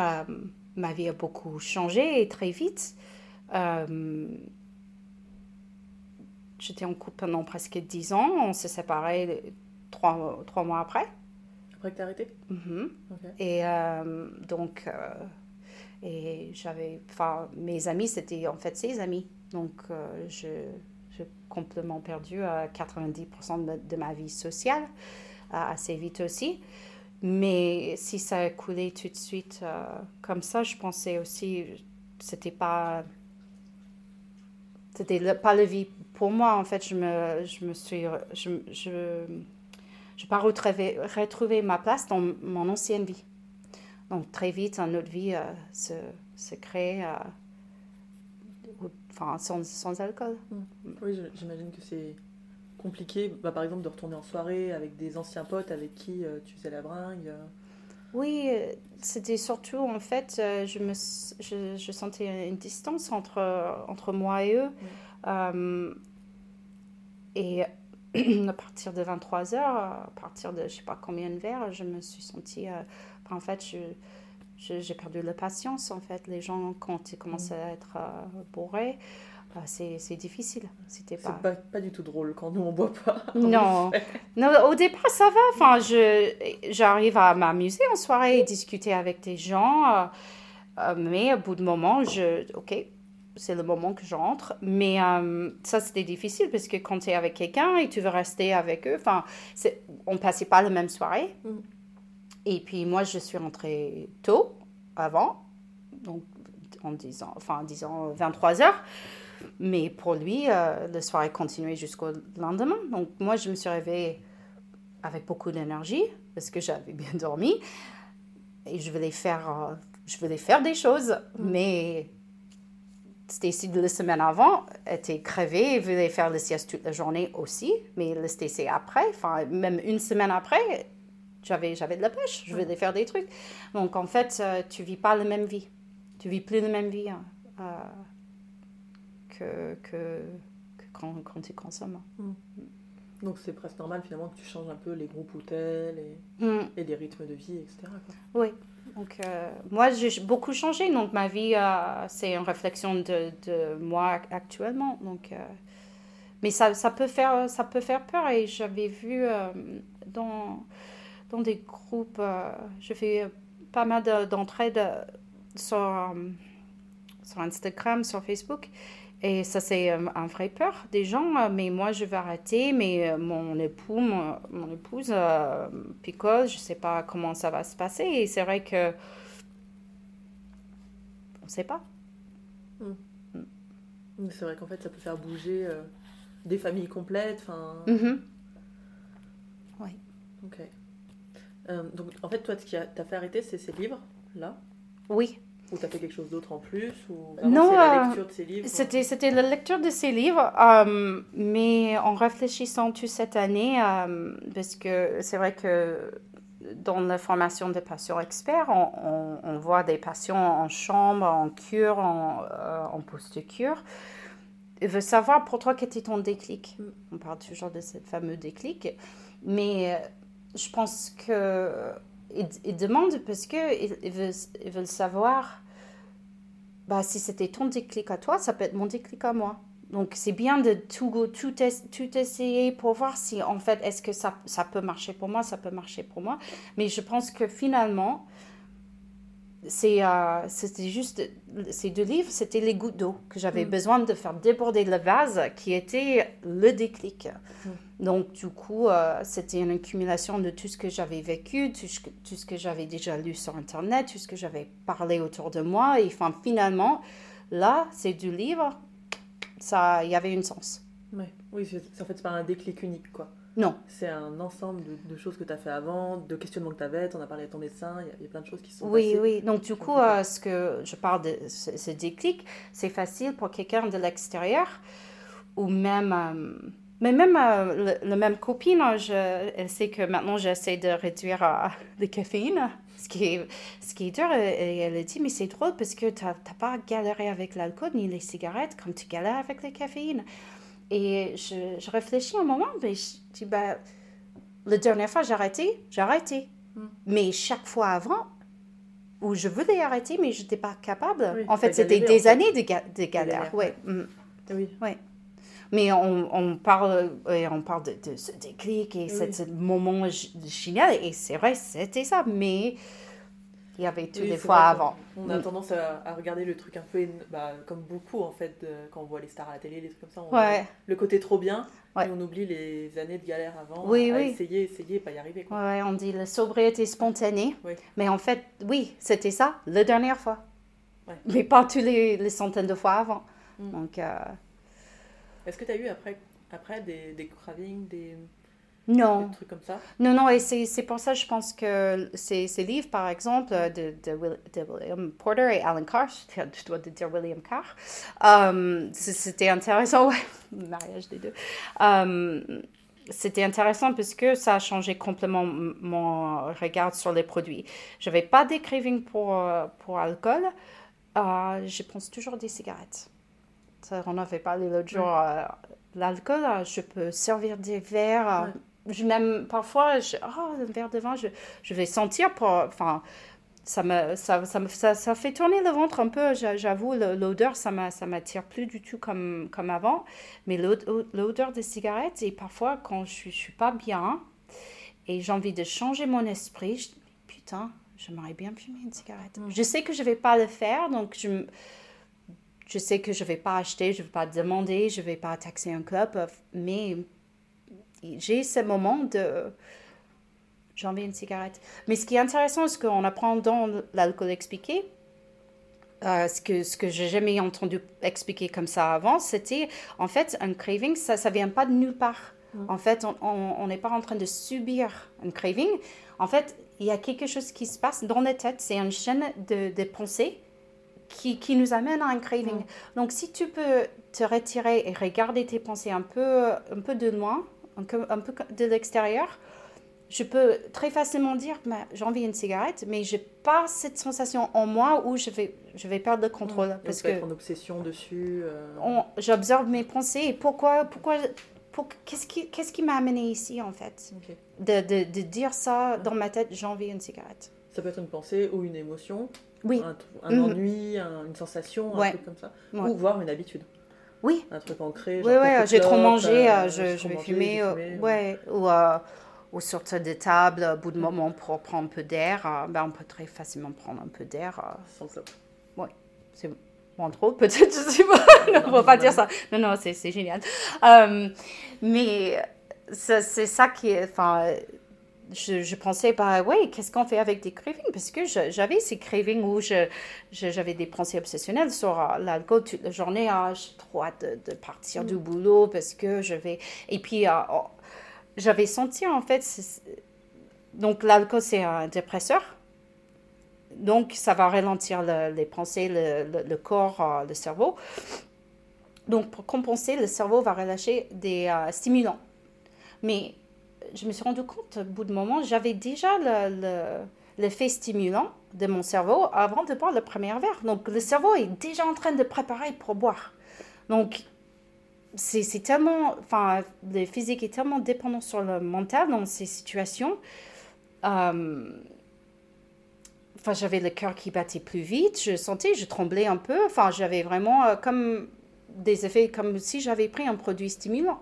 ma vie a beaucoup changé et très vite. Euh, j'étais en couple pendant presque 10 ans. On s'est séparés trois, trois mois après. Après que tu arrêté? Mm-hmm. Et euh, donc, euh, et j'avais. Enfin, mes amis, c'était en fait ses amis. Donc, je, j'ai complètement perdu 90% de, de, ma vie sociale assez vite aussi. Mais si ça a coulé tout de suite comme ça, je pensais aussi c'était pas c'était pas la vie pour moi. En fait, je me, je me suis. Je je, je pas retrouvé, retrouvé ma place dans mon ancienne vie. Donc, très vite, notre vie euh, se, se crée euh, enfin, sans, sans alcool. Mm. Oui, j'imagine que c'est compliqué, bah, par exemple, de retourner en soirée avec des anciens potes avec qui euh, tu faisais la bringue. Oui, euh, c'était surtout, en fait, euh, je, me, je, je, sentais une distance entre, entre moi et eux. Euh, et *clears throat* à partir de 23 heures, à partir de je sais pas combien de verres, je me suis sentie. en fait, j'ai perdu la patience. En fait, les gens, quand ils commencent à être bourrés, bah, c'est difficile. C'était pas... pas... pas du tout drôle quand nous on boit pas. *laughs* Non. non, au départ ça va. Enfin, j'arrive à m'amuser en soirée et discuter avec des gens, euh, euh, mais au bout de moment, je, ok, c'est le moment que j'entre. Mais euh, ça c'était difficile parce que quand tu es avec quelqu'un et tu veux rester avec eux, enfin, on passait pas la même soirée. Mm. Et puis moi je suis rentrée tôt avant, donc en disant, enfin en disant 23 heures. Mais pour lui, euh, la soirée continuait jusqu'au lendemain. Donc moi, je me suis réveillée avec beaucoup d'énergie parce que j'avais bien *laughs* dormi et je voulais faire, euh, je voulais faire des choses. Mm. Mais Stacy, de la semaine avant, était crevée et voulait faire le sieste toute la journée aussi. Mais le Stacy après, enfin, même une semaine après, j'avais, j'avais de la pêche. Je voulais faire des trucs. Donc en fait, euh, tu vis pas la même vie. Tu vis plus la même vie. Hein que, que, quand, quand, tu consommes. Mm. Donc c'est presque normal finalement que tu changes un peu les groupes hôtels et, mm. et les rythmes de vie, etc. Oui. Donc euh, moi j'ai beaucoup changé, donc ma vie euh, c'est une réflexion de, de, moi actuellement. Donc, euh, mais ça, ça, peut faire, ça peut faire peur et j'avais vu dans, dans des groupes, je fais pas mal d'entraide sur, sur Instagram, sur Facebook Et ça, c'est euh, un vrai peur des gens. euh, Mais moi, je vais arrêter. Mais euh, mon époux, mon, mon épouse euh, picole. Je sais pas comment ça va se passer. Et c'est vrai que on sait pas. C'est vrai qu'en fait, ça peut faire bouger euh, des familles complètes. Enfin, Mhm. ok. Euh, donc, en fait, toi, ce qui t'a fait arrêter, c'est ces livres, là? Oui. Ou t'as fait quelque chose d'autre en plus Ou Non, euh, lecture de ces livres? C'était, c'était la lecture de ces livres, euh, mais en réfléchissant toute cette année, euh, parce que c'est vrai que dans la formation des patients experts, on, on- on voit des patients en chambre, en cure, en, euh, en post-cure. Je veux savoir pour toi quel était ton déclic. On parle toujours de ce fameux déclic, mais euh, je pense que ils, demandent parce que ils, veulent, savoir bah, si c'était ton déclic à toi, ça peut être mon déclic à moi. Donc, c'est bien de tout, tout, es- tout essayer pour voir si, en fait, est-ce que ça peut marcher pour moi, ça peut marcher pour moi. Mais je pense que finalement, c'est, euh, c'était juste, ces deux livres, c'était les gouttes d'eau que j'avais Mm. besoin de faire déborder le vase qui était le déclic. Donc, du coup, euh, c'était une accumulation de tout ce que j'avais vécu, tout ce que, tout ce que j'avais déjà lu sur Internet, tout ce que j'avais parlé autour de moi. Et enfin, finalement, là, ces deux livres, ça, il y avait un sens. Ouais. Oui, c'est- en fait, c'est pas un déclic unique, quoi. Non. C'est un ensemble de, de choses que tu as fait avant, de questionnements que tu avais, tu en as parlé à ton médecin, il y y, a plein de choses qui sont Oui, passées. oui. Donc, du coup, euh, ce que je parle de ce, ce déclic, c'est facile pour quelqu'un de l'extérieur ou même. euh, mais même euh, le, le même copine, hein, je, elle sait que maintenant j'essaie de réduire euh, le caféine, ce qui est, ce qui est dur. Et, et elle a dit, mais c'est drôle parce que tu n'as pas galéré avec l'alcool ni les cigarettes comme tu galères avec la caféine. Et je, je réfléchis un moment, mais je dis, ben, la dernière fois j'ai arrêté, j'ai arrêté. Mm. Mais chaque fois avant, où je voulais arrêter, mais je n'étais pas capable. Oui, en fait, c'était des en fait. années de, ga- de galère. galères, Ouais. mm. Oui. Mais on, on parle, on parle de, de ce déclic et Oui. ce, moment génial. Et c'est vrai, c'était ça. Mais il y avait toutes Oui, les c'est fois vrai avant. On a Mm. tendance à, à regarder le truc un peu, bah, comme beaucoup en fait, de- quand on voit les stars à la télé, les trucs comme ça, on Ouais. le côté trop bien, Ouais. et on oublie les années de galère avant, Oui, à oui. essayer, essayer, et pas y arriver. Quoi. Ouais, on dit la sobriété spontanée. Mais en fait, oui, c'était ça la dernière fois. Mais pas tous les, les centaines de fois avant. Mm. Donc, euh, Est-ce que tu as eu après, après des, des cravings, des, non. des trucs comme ça? Non, non, et c'est pour ça, je pense que ces, ces livres, par exemple, euh, de, de, Will- de William Porter et Alan Carr, *laughs* je dois te dire William Carr, euh, c'était intéressant, ouais, le *laughs* mariage des deux. Euh, c'était intéressant parce que ça a changé complètement mon regard sur les produits. Je n'avais pas des cravings pour, pour alcool, je pense toujours des cigarettes. On avait parlé l'autre jour. euh, L'alcool, je peux servir des verres. Je même parfois, je, oh, un verre de vin, je, je vais sentir pour, enfin, ça me, ça, ça, me, ça, ça fait tourner le ventre un peu. j'a- J'avoue, l'odeur, ça ça m'attire plus du tout comme, comme avant. Mais l'od- l'odeur des cigarettes et parfois quand je je suis pas bien et j'ai envie de changer mon esprit, je dis putain, j'aimerais bien fumer une cigarette. Mm. Je sais que je vais pas le faire, donc je, je sais que je vais pas acheter, je vais pas demander, je vais pas taxer un club, euh, mais j'ai ce moment de j'ai envie d'une cigarette. Mais ce qui est intéressant, ce qu'on apprend dans l'alcool expliqué, euh, ce que, ce que j'ai jamais entendu expliquer comme ça avant, c'était en fait un craving, ça ne vient pas de nulle part. En fait, on- n'est pas en train de subir un craving. En fait, il y a quelque chose qui se passe dans la tête. C'est une chaîne de, de pensées qui, qui nous amène à un craving. Donc, si tu peux te retirer et regarder tes pensées un peu, un peu de loin, un peu, un peu de l'extérieur, je peux très facilement dire bah, j'ai envie d'une cigarette, mais j'ai pas cette sensation en moi où je vais, je vais perdre le contrôle. Donc, parce que être en obsession dessus. euh, j'observe mes pensées et pourquoi, pourquoi, pour, qu'est-ce qui, qu'est-ce qui m'a amené ici en fait? De, de, de dire ça dans ma tête, j'ai envie d'une cigarette. Ça peut être une pensée ou une émotion, Oui, un, Mhm. ennui, un- une sensation, un truc comme ça. Ouais. Ou voir une habitude, oui. un truc ancré. Oui, genre ouais, quelques j'ai trop mangé, euh, euh, je, je trop vais mangé, fumer, euh, ouais, ou, euh, ou sortir de table au bout de moment pour prendre un peu d'air. ben, on peut très facilement prendre un peu d'air. Sans clope. c'est entre autres, peut-être, je sais pas. *laughs* non, on va pas dire ça. Non, non, c'est génial. Euh, mais c'est c'est ça qui est. Enfin, je, je pensais, bah oui, qu'est-ce qu'on fait avec des cravings? Parce que j'avais ces cravings où je- je- j'avais des pensées obsessionnelles sur euh, l'alcool toute la journée. Ah, j'ai trop hâte de, de partir du boulot parce que je vais. Et puis, euh, oh, j'avais senti en fait. Donc, l'alcool, c'est un dépresseur. Donc, ça va ralentir le- les pensées, le, le- le corps, euh, le cerveau. Donc, pour compenser, le cerveau va relâcher des euh, stimulants. Mais je me suis rendu compte, au bout de moment, j'avais déjà le- le- l'effet stimulant de mon cerveau avant de boire le premier verre. Donc, le cerveau est déjà en train de préparer pour boire. Donc, c'est c'est tellement, enfin, le physique est tellement dépendant sur le mental dans ces situations. Euh, Enfin, j'avais le cœur qui battait plus vite, je sentais, je tremblais un peu. Enfin, j'avais vraiment euh, comme des effets, comme si j'avais pris un produit stimulant.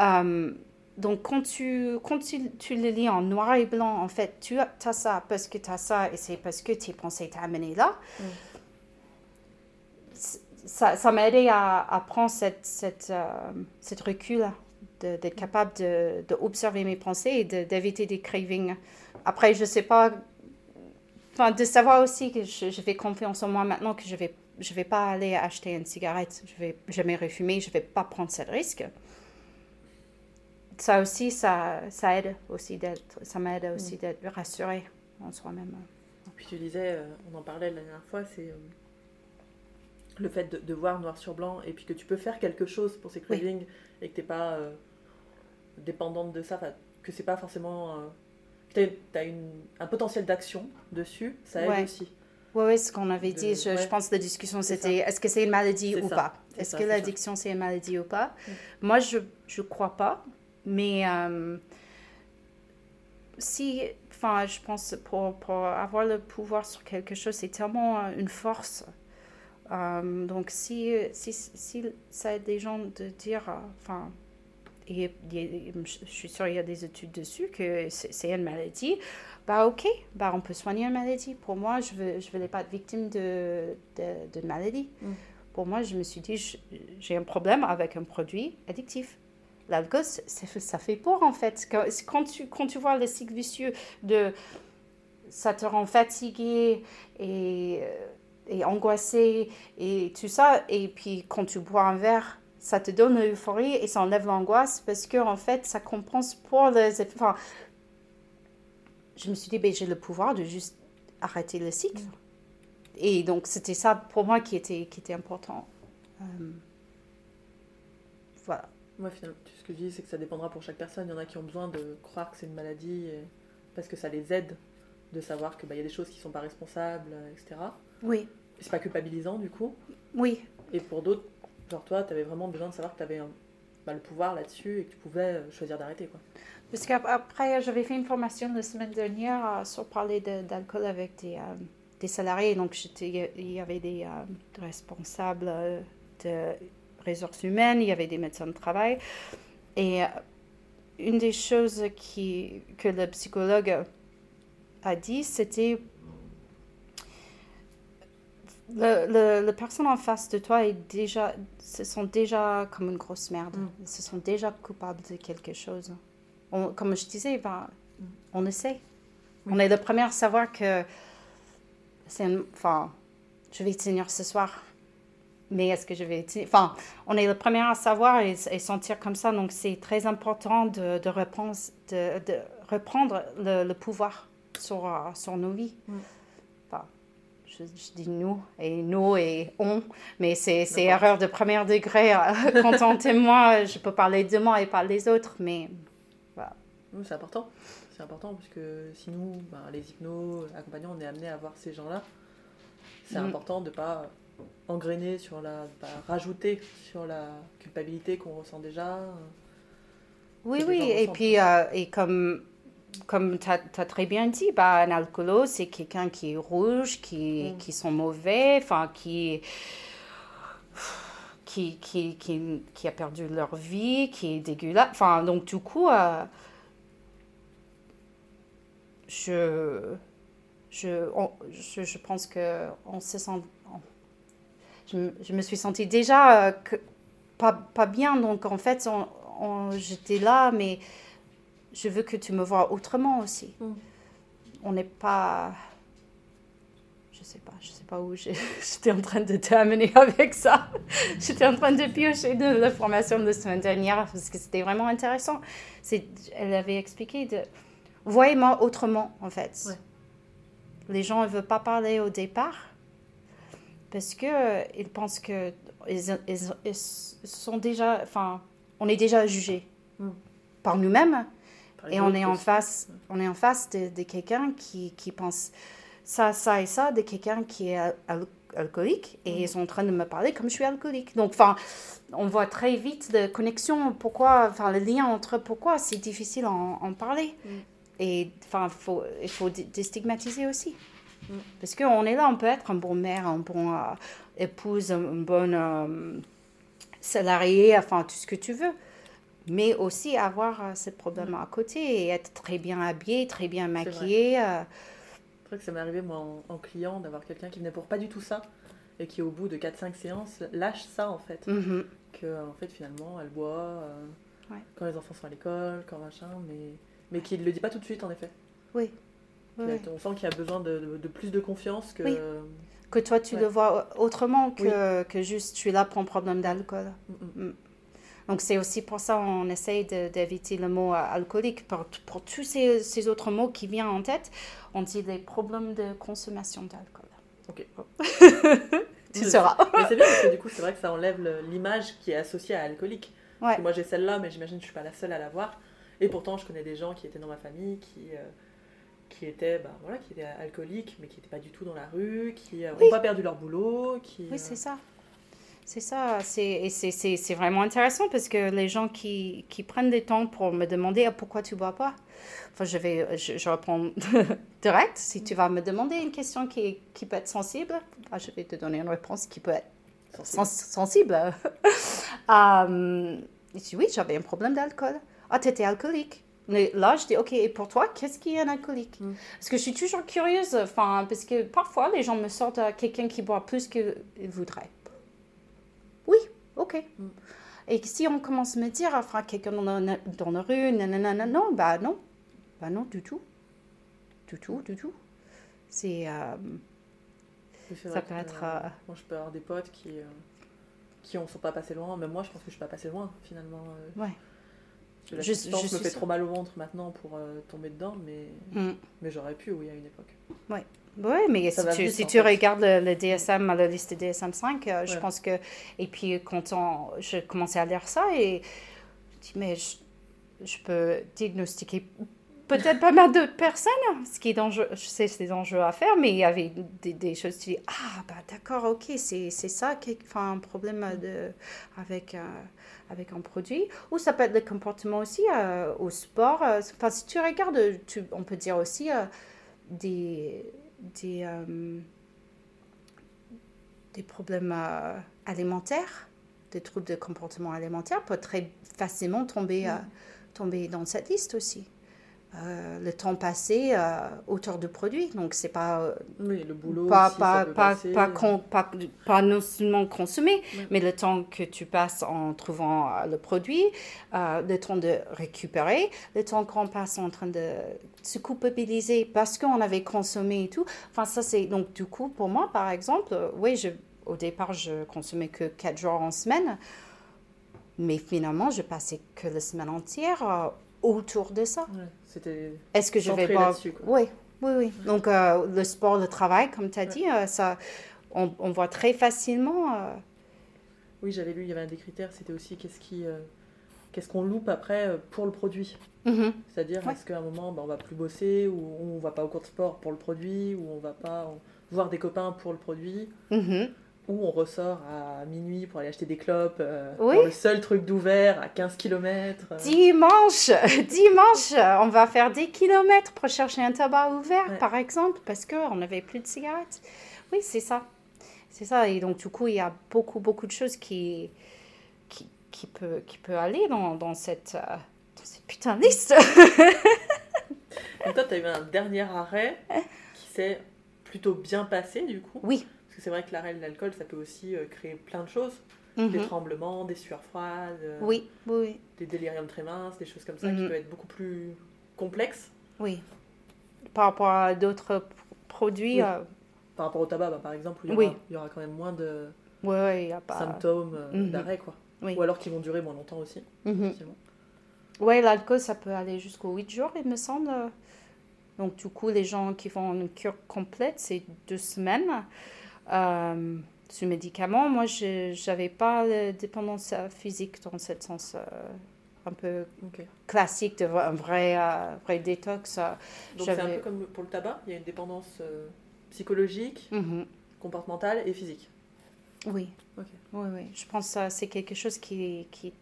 Euh, donc, quand tu, quand tu, tu le lis en noir et blanc, en fait, tu as, ça parce que tu as ça et c'est parce que tes pensées t'ont amené là. C- Ça, ça m'a aidé à, à prendre cette, cette, euh, cette recul, d'être capable de, de mes pensées et de- d'éviter des cravings. Après, je sais pas, enfin, de savoir aussi que je, je fais confiance en moi maintenant que je vais, je vais pas aller acheter une cigarette, je vais jamais refumer, je vais pas prendre ce risque ça aussi, ça, ça aide aussi d'être, ça m'aide aussi d'être rassurée en soi-même. Puis tu disais, euh, on en parlait la dernière fois, c'est euh, le fait de, de voir noir sur blanc et puis que tu peux faire quelque chose pour ces Oui. cravings et que t'es pas euh, dépendante de ça, que c'est pas forcément. euh, t'as as un potentiel d'action dessus, ça aide Ouais. aussi. Oui, oui, ce qu'on avait dit, je, je ouais. pense que la discussion c'était est-ce que c'est une maladie ou ça. pas? Est-ce que l'addiction c'est une maladie ou pas? Mm. Moi, je je crois pas, mais euh, si, enfin, je pense pour, pour avoir le pouvoir sur quelque chose, c'est tellement euh, une force. Euh, donc, si, si, si ça aide des gens de dire, enfin, et a- je suis sûre qu'il y a des études dessus que c'est une maladie, bah ok, bah on peut soigner une maladie. Pour moi, je ne je voulais pas être victime de, de, de maladie. Mm. Pour moi, je me suis dit, j'ai un problème avec un produit addictif. L'alcool, ça fait peur en fait. Quand, tu, quand tu vois le cycle vicieux de ça te rend fatigué et, euh, et angoissé et tout ça, et puis quand tu bois un verre, ça te donne l'euphorie et ça enlève l'angoisse parce que en fait, ça compense pour les effets. Enfin, je me suis dit, ben, j'ai le pouvoir de juste arrêter le cycle. Et donc, c'était ça pour moi qui était, qui était important. Euh, voilà. Moi, finalement, ce que je dis, c'est que ça dépendra pour chaque personne. Il y en a qui ont besoin de croire que c'est une maladie et- parce que ça les aide de savoir qu'il y a des choses qui sont pas responsables, euh, etc. Oui, c'est pas culpabilisant du coup. oui, Et pour d'autres, genre toi, tu avais vraiment besoin de savoir que tu avais le pouvoir là-dessus et que tu pouvais euh, choisir d'arrêter. quoi. Parce qu'après, j'avais fait une formation la semaine dernière euh, sur parler de- d'alcool avec des, euh, des salariés. Donc, il y avait des euh, responsables de ressources humaines, il y avait des médecins de travail. Et euh, une des choses qui, que le psychologue a dit, c'était le, le, la personne en face de toi est déjà, se sont déjà comme une grosse merde. Mm. Ils se sont déjà coupables de quelque chose. On- comme je disais, ben, on le sait. Oui. On est le premier à savoir que c'est enfin, je vais tenir ce soir. Mais est-ce que je vais Enfin, on est le premier à savoir et, et sentir comme ça. Donc, c'est très important de, de, reprendre, de, de reprendre le, le pouvoir sur, euh, sur nos vies. Mm. Enfin, je, je dis nous et nous et on, mais c'est erreur de premier degré. euh, *laughs* Quand on témoin, je peux parler de moi et pas des autres, mais Oui, c'est important. C'est important parce que si nous, ben, les hypnos, accompagnants, on est amenés à voir ces gens-là, c'est Mm. important de ne pas engrainer sur la. pas rajouter sur la culpabilité qu'on ressent déjà. Oui, les oui, gens et puis, euh, et comme, comme tu as, très bien dit, bah, un alcoolo, c'est quelqu'un qui est rouge, qui, Mm. qui sont mauvais, enfin, qui, qui, qui, qui, qui a perdu leur vie, qui est dégueulasse. Enfin, donc, du coup, euh, je, je, on- je, je pense que on se sent... je, me- je me suis sentie déjà euh, que- pas, pas bien. Donc, en fait, j'étais là, mais je veux que tu me vois autrement aussi. Mm. On n'est pas. Je sais pas, je sais pas où *laughs* j'étais en train de terminer *laughs* avec ça. J'étais en train de piocher de la formation de la semaine dernière parce que c'était vraiment intéressant. C'est, elle avait expliqué de. Voyez-moi autrement, en fait. Ouais. Les gens ne veulent pas parler au départ parce que euh, ils pensent que ils, ils- ils sont déjà, enfin, on est déjà jugé Mm. par nous-mêmes et on est en face, on est en face de, de quelqu'un qui, qui pense ça, ça et ça, de quelqu'un qui est al- al- alcoolique et Mm. ils sont en train de me parler comme je suis alcoolique. Donc, enfin, on voit très vite de connexion, pourquoi, enfin, le lien entre pourquoi c'est difficile à en, en parler. Mm. Et enfin, faut, il faut dé- déstigmatiser aussi. Mm. Parce qu'on est là, on peut être un bon mère, un bon euh, épouse, un bon euh, salarié, enfin, tout ce que tu veux. Mais aussi avoir euh, ce problème à côté et être très bien habillé, très bien maquillé. euh, C'est vrai que ça m'est arrivé, moi, en, en client, d'avoir quelqu'un qui venait pour pas du tout ça et qui, au bout de 4-5 séances, lâche ça, en fait. mhm. Que, en fait, finalement, elle boit euh, Ouais. quand les enfants sont à l'école, quand machin, mais, mais qui ne le dit pas tout de suite, en effet. Oui. On sent qu'il y a besoin de, de- de plus de confiance que. Oui. Que toi, tu Ouais. le vois autrement que, que juste tu es là pour un problème d'alcool. Mm, mm. Donc, c'est aussi pour ça qu'on essaye d'éviter le mot euh, alcoolique. Pour, pour tous ces, ces autres mots qui viennent en tête, on dit les problèmes de consommation d'alcool. Ok. *laughs* Tu Oui, sauras. Mais c'est bien parce que du coup, c'est vrai que ça enlève l'image qui est associée à alcoolique. Ouais. moi, j'ai celle-là, mais j'imagine que je suis pas la seule à l'avoir. Et pourtant, je connais des gens qui étaient dans ma famille, qui, euh, qui étaient, bah, voilà, qui étaient alcooliques, mais qui n'étaient pas du tout dans la rue, qui n'ont Oui. pas perdu leur boulot. Qui, Oui, euh, c'est ça. C'est ça. C'est, vraiment intéressant parce que les gens qui, qui prennent des temps pour me demander ah, pourquoi tu bois pas, enfin, je, vais, je, je réponds *laughs* direct. Si tu vas me demander une question qui, qui peut être sensible, ah, je vais te donner une réponse qui peut être sensible. sens- sensible. *laughs* Euh, je dis oui, j'avais un problème d'alcool. Ah, tu étais alcoolique. Mais là, je dis, OK, et pour toi, qu'est-ce qui est un alcoolique Mm. Parce que je suis toujours curieuse, enfin, parce que parfois, les gens me sortent à quelqu'un qui boit plus qu'ils voudraient. Oui, OK. Mm. Et si on commence à me dire, enfin, quelqu'un dans, dans la rue, nanana, non, bah non. Bah non, du tout. Du tout, du tout. C'est... euh, ça peut être, euh, euh, Moi, je peux avoir des potes qui, euh, qui en sont pas passés loin. Même moi, je pense que je suis pas passée loin, finalement. euh. Ouais. La Je- substance je me fait trop mal au ventre maintenant pour euh, tomber dedans, mais, mm. mais j'aurais pu, oui, à une époque. Oui, mais Ça si tu, vite, si tu regardes le, le DSM, la liste DSM-5, euh, je Ouais. pense que... Et puis, quand on, je commençais à lire ça, et je dis, mais je, je peux diagnostiquer peut-être pas mal d'autres personnes, ce qui est dangereux, je sais c'est dangereux à faire, mais il y avait des, des choses, tu dis, ah, bah d'accord, ok, c'est ça, qui, enfin, un problème de, avec, euh, avec un produit. Ou ça peut être le comportement aussi euh, au sport. euh, Enfin, si tu regardes, tu, on peut dire aussi euh, des, des, des problèmes alimentaires, des troubles de comportement alimentaire peuvent très facilement tomber, euh, tomber dans cette liste aussi. Euh, le temps passé euh, autour de produits, donc c'est pas euh, Oui, le boulot. pas, aussi, pas, pas, pas, con- pas, pas non seulement consommer, mais le temps que tu passes en trouvant le produit, euh, le temps de récupérer, le temps qu'on passe en train de se culpabiliser parce qu'on avait consommé et tout. Enfin, ça, c'est. Donc, du coup, pour moi, par exemple, oui, je, au départ, je consommais que 4 jours en semaine, mais finalement, je passais que la semaine entière autour de ça. C'était. Est-ce que je vais pas... Oui, oui, oui. Donc, euh, le sport, le travail, comme tu as dit, euh, ça, on, on voit très facilement... euh, Oui, j'avais lu, il y avait un des critères, c'était aussi qu'est-ce qui. Qu'est-ce qu'on loupe après pour le produit mhm. C'est-à-dire, Ouais. est-ce qu'à un moment, bah, on va plus bosser, ou on va pas au cours de sport pour le produit, ou on va pas voir des copains pour le produit, Mhm. Ou on ressort à minuit pour aller acheter des clopes euh, Oui. dans le seul truc d'ouvert à 15 km. Dimanche, *laughs* dimanche, euh, on va faire des kilomètres pour chercher un tabac ouvert, Ouais. par exemple, parce qu'on n'avait plus de cigarettes. Oui, c'est ça. C'est ça. Et donc, du coup, il y a beaucoup, beaucoup de choses qui, qui, qui, peut, qui peut aller dans, dans, cette, euh, dans cette putain de liste. Donc toi, tu as eu un dernier arrêt qui s'est plutôt bien passé, du coup? oui. Que c'est vrai que l'arrêt de l'alcool, ça peut aussi euh, créer plein de choses. Mhm. Des tremblements, des sueurs froides, euh, Oui, oui, des déliriums très minces, des choses comme ça qui Mhm. peuvent être beaucoup plus complexes. oui. Par rapport à d'autres produits, Oui. euh, Par rapport au tabac, bah, par exemple, où il y, Oui. aura, il y aura quand même moins de ouais, ouais, il y a pas. symptômes Mhm. d'arrêt, quoi. Oui. Ou alors qui vont durer moins longtemps aussi. Ouais, l'alcool, ça peut aller jusqu'aux 8 jours, il me semble. Donc, du coup, les gens qui font une cure complète, c'est deux semaines euh, sous médicaments. Moi, je n'avais pas de dépendance physique dans ce sens euh, un peu classique de un vrai, euh, vrai détox. euh. Donc c'est un peu comme pour le tabac, il y a une dépendance psychologique, Mhm. comportementale et physique. Oui. Oui, oui. Je pense que c'est quelque chose qui, qui,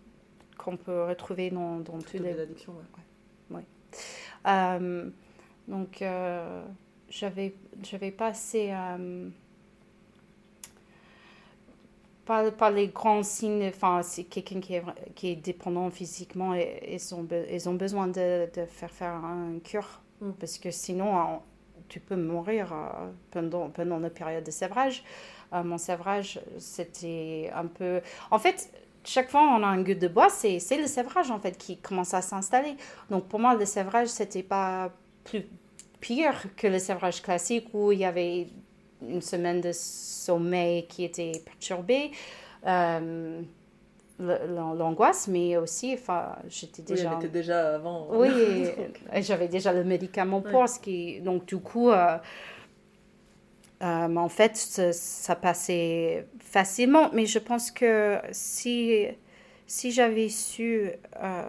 qu'on peut retrouver dans, Toutes les addictions, ouais. Donc, j'avais, j'avais pas assez. Pas, pas les grands signes. Enfin, c'est quelqu'un qui est, qui est dépendant physiquement et ils ont, ils ont besoin de, de faire faire un cure. Mm. Parce que sinon, tu peux mourir euh, pendant, pendant la période de sévrage. Euh, mon sévrage, c'était un peu. En fait, chaque fois on a un goutte de bois, c'est, c'est le sévrage en fait qui commence à s'installer. Donc pour moi, le sévrage, c'était pas plus pire que le sévrage classique où il y avait une semaine de sommeil qui était perturbée, euh, l'angoisse, mais aussi, enfin, j'étais Oui, déjà. était déjà avant. Oui, *laughs* j'avais déjà le médicament pour Ouais. ce qui. Donc, du coup, euh, euh, en fait, ça, ça passait facilement. Mais je pense que si, si j'avais su euh,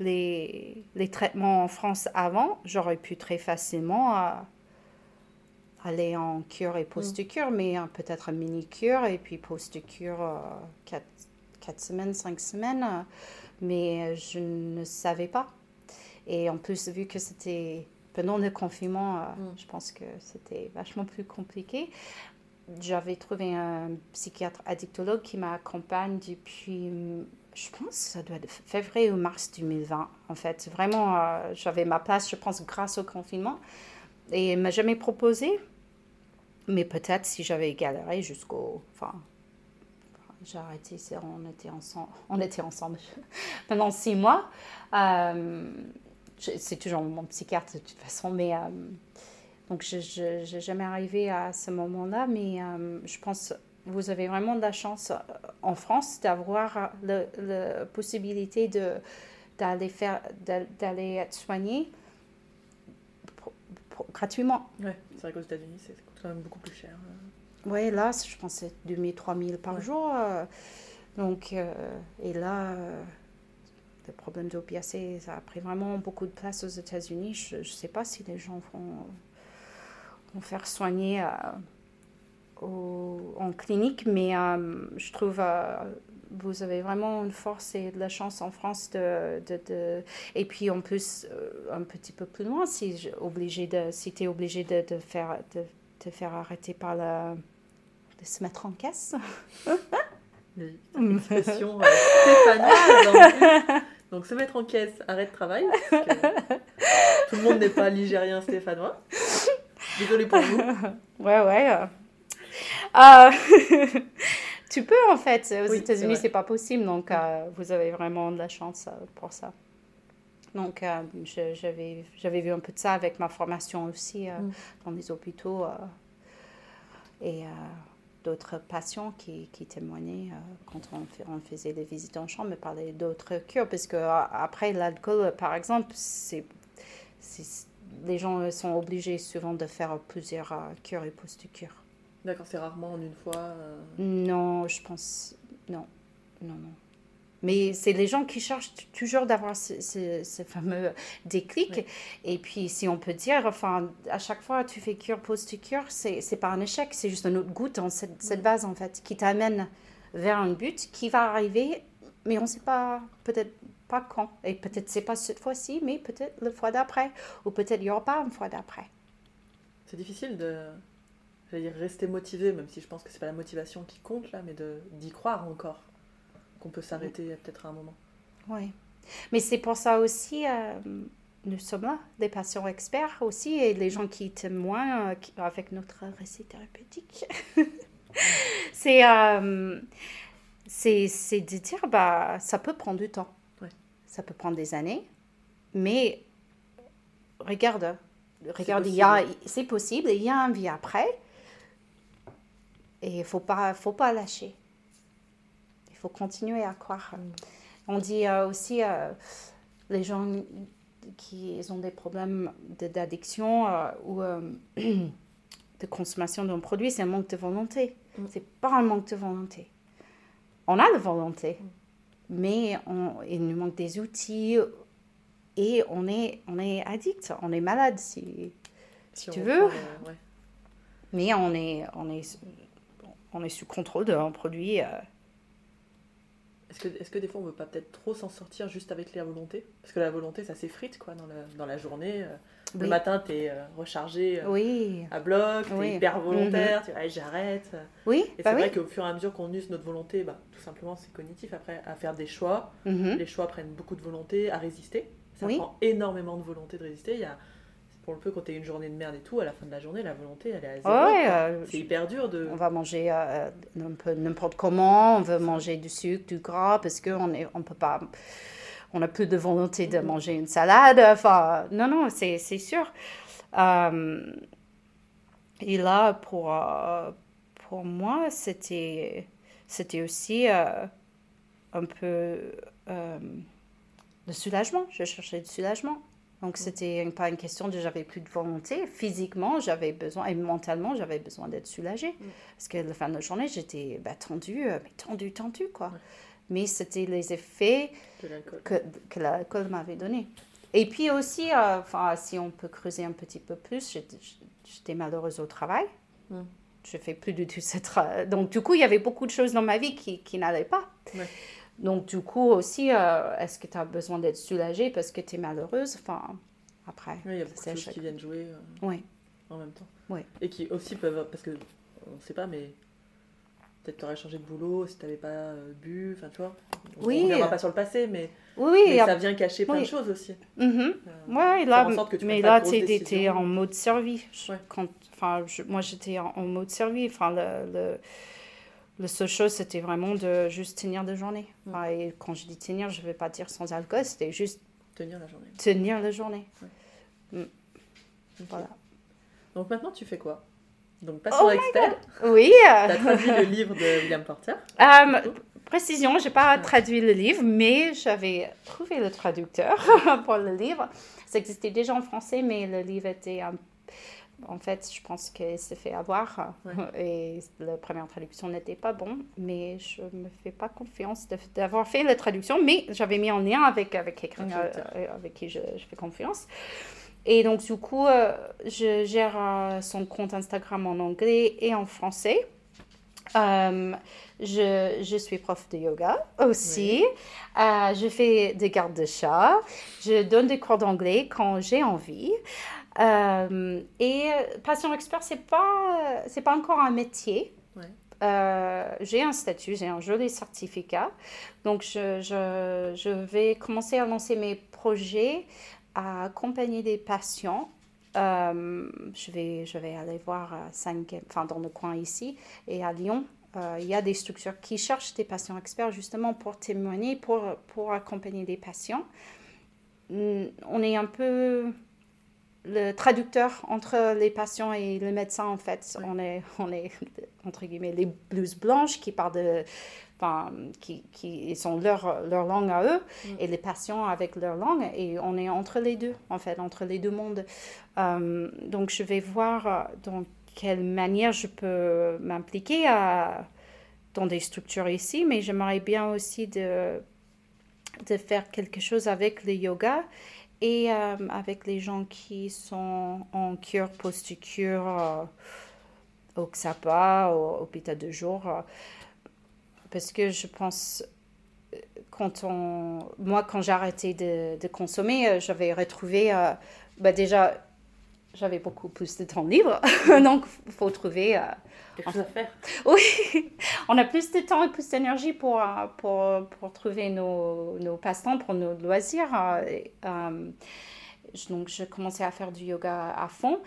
les, les traitements en France avant, j'aurais pu très facilement aller en cure et post-cure, mais euh, peut-être mini-cure et puis post-cure 4, semaines, 5 semaines. euh, mais euh, je ne savais pas. Et en plus, vu que c'était pendant le confinement, euh, Mm. je pense que c'était vachement plus compliqué. J'avais trouvé un psychiatre addictologue qui m'accompagne depuis, hum, je pense, ça doit être février ou mars 2020. En fait, vraiment, euh, j'avais ma place, je pense, grâce au confinement. Et il m'a jamais proposé. Mais peut-être si j'avais galéré jusqu'au. Enfin, j'ai arrêté, on était ensemble, *laughs* pendant six mois. Euh, c'est toujours mon psychiatre de toute façon, mais euh, donc je n'ai jamais arrivé à ce moment-là, mais euh, je pense vous avez vraiment de la chance en France d'avoir la possibilité d'aller être soigné gratuitement. Ouais, c'est vrai qu'aux États-Unis, c'est- quand même beaucoup plus cher. Oui, là, je pense que c'est 2000, 3000 par Ouais. jour. euh, donc, euh, et là, euh, le problème d'opiacés, ça a pris vraiment beaucoup de place aux États-Unis. Je ne sais pas si les gens vont, vont faire soigner au- en clinique, mais euh, je trouve euh, vous avez vraiment une force et de la chance en France de, de, de- et puis en plus euh, un petit peu plus loin si obligé de si tu es obligé de, de faire de te faire arrêter par la de se mettre en caisse. *laughs* Les expressions euh, plus. Donc se mettre en caisse, arrêt de travail. parce que tout le monde n'est pas ligérien stéphanois. Désolée pour vous. *laughs* Ouais, ouais. euh. *laughs* Tu peux en fait. Aux Oui, États-Unis, c'est pas possible. Donc, euh, vous avez vraiment de la chance pour ça. Donc, euh, j'avais vu un peu de ça avec ma formation aussi euh, Mm. dans les hôpitaux euh, et euh, d'autres patients qui, qui témoignaient quand on, faisait des visites en chambre, mais parlaient d'autres cures. Parce que après, l'alcool, par exemple, c'est les gens sont obligés souvent de faire plusieurs cures et post-cures. D'accord, c'est rarement en une fois. euh, Non, je pense. Non, non, non. Mais c'est les gens qui cherchent toujours d'avoir ce, ce- ce fameux déclic. Oui. Et puis, si on peut dire, enfin, à chaque fois tu fais cure, post-cure, c'est c'est pas un échec, c'est juste un autre goutte dans cette, cette vase, en fait, qui t'amène vers un but qui va arriver, mais on ne sait pas, peut-être pas quand. Et peut-être c'est pas cette fois-ci, mais peut-être la fois d'après. Ou peut-être il n'y aura pas une fois d'après. C'est difficile de dire rester motivé, même si je pense que c'est pas la motivation qui compte là, mais d'y croire encore qu'on peut s'arrêter peut-être à un moment. Oui. Mais c'est pour ça aussi, euh, nous sommes là, les patients experts aussi, et les gens qui témoignent euh, avec notre récit thérapeutique. *laughs* c'est, euh, c'est, c'est de dire, bah, ça peut prendre du temps. Ouais. Ça peut prendre des années, mais regarde, regarde, il y possible. a, c'est possible, il y a un vie après, et il ne faut pas, faut pas lâcher. Il faut continuer à croire. On dit euh, aussi, euh, les gens qui ont des problèmes de- d'addiction euh, ou euh, *clears throat* de consommation d'un produit, c'est un manque de volonté. Mm. C'est pas un manque de volonté. On a la volonté, mais on, il nous manque des outils et on est, on est addict, on est malade si, Si tu veux. ouais. mais on est, on est, on est sous contrôle d'un produit. Est-ce que, est-ce que des fois on veut pas peut-être trop s'en sortir juste avec la volonté? Parce que la volonté ça s'effrite quoi dans la, dans la journée. euh. Le matin t'es euh, rechargé euh, Oui, à bloc, t'es Oui. hyper volontaire, tu dis Ouais, j'arrête. oui, Et bah c'est vrai qu'au fur et à mesure qu'on use notre volonté, bah, tout simplement c'est cognitif après à faire des choix. Mhm. Les choix prennent beaucoup de volonté à résister. Ça prend énormément de volonté de résister. Il y a, pour le peu quand une journée de merde et tout, à la fin de la journée la volonté elle est à zéro. Ouais, euh, C'est hyper dur de. On va manger euh, un peu n'importe comment, on veut manger du sucre, du gras, parce qu'on est, on peut pas, on a plus de volonté de manger une salade. Enfin, non, non, c'est, sûr. Euh, et là, pour, euh, pour moi, c'était, aussi euh, un peu euh, de soulagement. Je cherchais du soulagement. Donc, c'était pas une question de j'avais plus de volonté. Physiquement, j'avais besoin, et mentalement, j'avais besoin d'être soulagée. Parce que la fin de la journée, j'étais bah, tendue, euh, mais tendue, tendue, quoi. Ouais. Mais c'était les effets que, que l'alcool m'avait donné. Et puis aussi, euh, enfin, si on peut creuser un petit peu plus, j'étais- j'étais malheureuse au travail. Mm. Je fais plus du tout ce travail. Donc, du coup, il y avait beaucoup de choses dans ma vie qui, qui n'allaient pas. Ouais. Donc, du coup, aussi, euh, est-ce que tu as besoin d'être soulagée parce que tu es malheureuse? Enfin, après, Oui, il y a beaucoup de choses chaque- qui viennent jouer euh, Oui. en même temps. Ouais. Et qui aussi peuvent. Parce que, on sait pas, mais peut-être t'aurais changé de boulot si t'avais pas euh, bu. Enfin, tu vois. On- Oui. Reviendra pas sur le passé, mais, Oui, oui. mais ça vient cacher plein oui. de choses aussi. Euh, Ouais, là, faire en sorte que tu mais là, décisions. en mode servi. Je- Ouais. Quand, enfin, moi, j'étais en, en mode servi. Enfin, le, le, le seule chose, c'était vraiment de juste tenir la journée. Mm. Enfin, et quand je dis tenir, je ne vais pas dire sans alcool, c'était juste Tenir la journée. tenir la journée. Ok. Voilà. Donc maintenant, tu fais quoi? Donc, patient Oh my expert. Oui. T'as traduit le livre de William Porter. Euh, précision, je n'ai pas Ouais. traduit le livre, mais j'avais trouvé le traducteur *laughs* pour le livre. Ça existait déjà en français, mais le livre était un En fait, je pense qu'il s'est fait avoir Ouais. et la première traduction n'était pas bon, mais je me fais pas confiance d'avoir fait la traduction, mais j'avais mis en lien avec, avec quelqu'un Un traducteur. euh, avec qui je, je fais confiance. Et donc, du coup, euh, je gère euh, son compte Instagram en anglais et en français. Euh, je, je suis prof de yoga aussi. Euh, je fais des gardes de chat. Je donne des cours d'anglais quand j'ai envie. Euh, et patient expert, c'est pas, c'est pas encore un métier. Ouais. Euh, j'ai un statut, j'ai un joli certificat. Donc, je, je, je vais commencer à lancer mes projets, à accompagner des patients. Euh, je, vais, je vais aller voir à cinq, enfin, dans le coin ici et à Lyon. euh, il y a des structures qui cherchent des patients experts justement pour témoigner, pour, pour accompagner des patients. Mm, On est un peu le traducteur entre les patients et le médecin en fait. On, est, on est entre guillemets les blouses blanches qui parlent de... Enfin, qui, qui sont leur, leur langue à eux Mm. et les patients avec leur langue et on est entre les deux en fait, entre les deux mondes. Euh, donc je vais voir euh, dans quelle manière je peux m'impliquer à- dans des structures ici, mais j'aimerais bien aussi de, de faire quelque chose avec le yoga et euh, avec les gens qui sont en cure, post-cure, euh, au XAPA, au hôpital de jour. euh, parce que je pense, quand on, moi, quand j'ai arrêté de, de consommer, j'avais retrouvé, bah déjà, j'avais beaucoup plus de temps libre, *laughs* donc il faut trouver... euh, Quelque chose à faire. *laughs* oui, on a plus de temps et plus d'énergie pour, euh, pour, pour trouver nos, nos passe-temps, pour nos loisirs. euh, et, Donc, je commençais à faire du yoga à fond.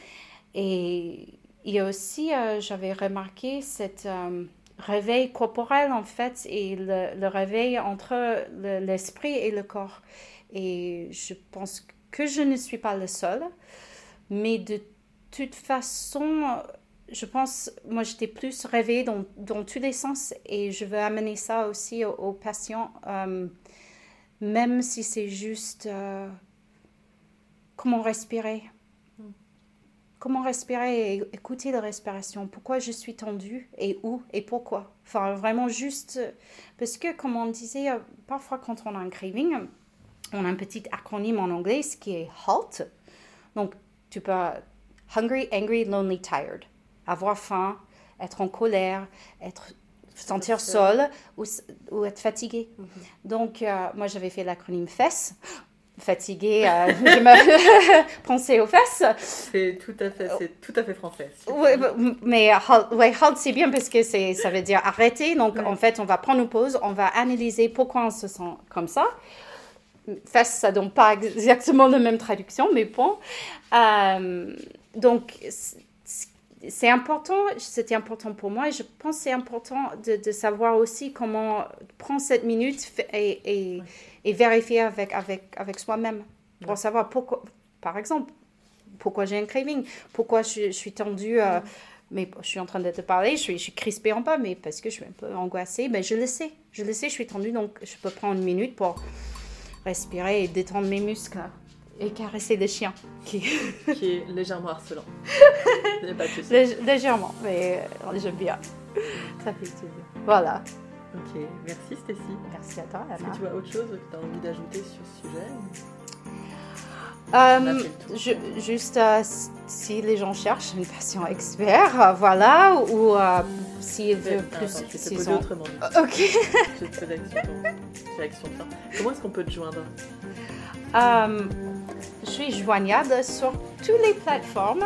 Et il y a aussi, euh, j'avais remarqué cette réveil corporel, en fait, et le, le réveil entre le- l'esprit et le corps. Et je pense que je ne suis pas le seul. Mais de toute façon, je pense, moi j'étais plus réveillée dans, dans tous les sens et je veux amener ça aussi aux, aux patients, euh, même si c'est juste euh, comment respirer. Comment respirer et écouter la respiration. Pourquoi je suis tendue et où et pourquoi? Enfin, vraiment juste. Parce que, comme on disait, euh, parfois quand on a un craving, on a un petit acronyme en anglais, ce qui est HALT. Donc, tu peux hungry, angry, lonely, tired. Avoir faim, être en colère, être sentir seul ou, être fatigué. Donc, euh, moi, j'avais fait l'acronyme FESS. Fatigué, euh, *laughs* je me *laughs* pensais aux fesses. C'est tout à fait, c'est tout à fait français. Ouais, mais halt, ouais, halt, c'est bien parce que c'est, ça veut dire arrêter. Donc, Ouais. en fait, on va prendre une pause, on va analyser pourquoi on se sent comme ça. Face, ça donne pas exactement la même traduction, mais bon. Euh, donc, c'est important, c'était important pour moi et je pense que c'est important de, de savoir aussi comment prendre cette minute et, et, et vérifier avec, avec, avec soi-même pour Ouais. savoir pourquoi, par exemple, pourquoi j'ai un craving, pourquoi je, je suis tendue, euh, mais je suis en train de te parler, je suis, je suis crispée en bas, mais parce que je suis un peu angoissée, mais je le sais, je le sais, je suis tendue, donc je peux prendre une minute pour respirer et détendre mes muscles et caresser le chien, qui Qui est *laughs* légèrement harcelant. *laughs* Pas. Lég- légèrement, mais euh, j'aime bien. Ça fait plaisir. Voilà. Ok, merci Stécie. Merci à toi, Est-ce que tu vois autre chose que tu as envie d'ajouter sur ce sujet Euh, je- juste euh, si les gens cherchent une patient expert, euh, voilà, ou s'ils veulent plus. je vais te s'ils poser ont- autrement. Ok. *laughs* Je te poser la question, la question de fin. Comment est-ce qu'on peut te joindre je suis joignable sur toutes les plateformes.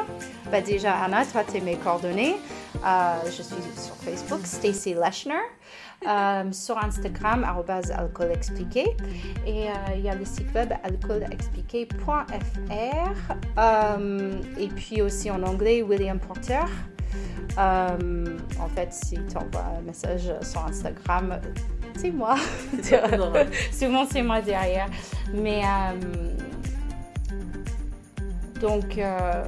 Bah, déjà, Anna, toi, tu mes coordonnées. Je suis sur Facebook, Stacy Leshner. Euh, sur Instagram, alcool expliqué. Et euh, il y a le site web alcoolexpliqué.fr. Euh, et puis aussi en anglais, William Porter. En fait, si tu envoies un message sur Instagram, c'est moi. *laughs* Souvent, c'est moi derrière. Mais donc, euh,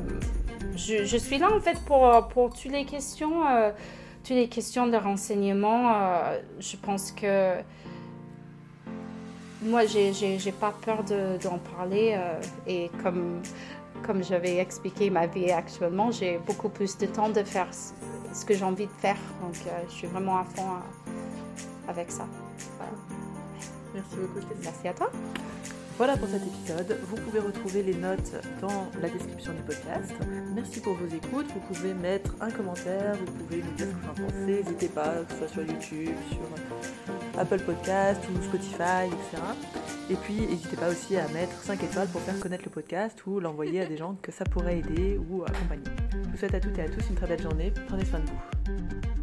je, je suis là en fait pour, pour toutes les questions, euh, toutes les questions de renseignement. euh, je pense que moi, j'ai pas peur de- d'en parler. euh, et comme, comme j'avais expliqué ma vie actuellement, j'ai beaucoup plus de temps de faire ce, que j'ai envie de faire. Donc, euh, je suis vraiment à fond avec ça. Voilà. Merci beaucoup. Merci à toi. Voilà pour cet épisode. Vous pouvez retrouver les notes dans la description du podcast. Merci pour vos écoutes. Vous pouvez mettre un commentaire, vous pouvez nous dire ce que vous en pensez. N'hésitez pas, que ce soit sur YouTube, sur Apple Podcast ou Spotify, etc. Et puis, n'hésitez pas aussi à mettre 5 étoiles pour faire connaître le podcast ou l'envoyer à des gens que ça pourrait aider ou accompagner. Je vous souhaite à toutes et à tous une très belle journée. Prenez soin de vous.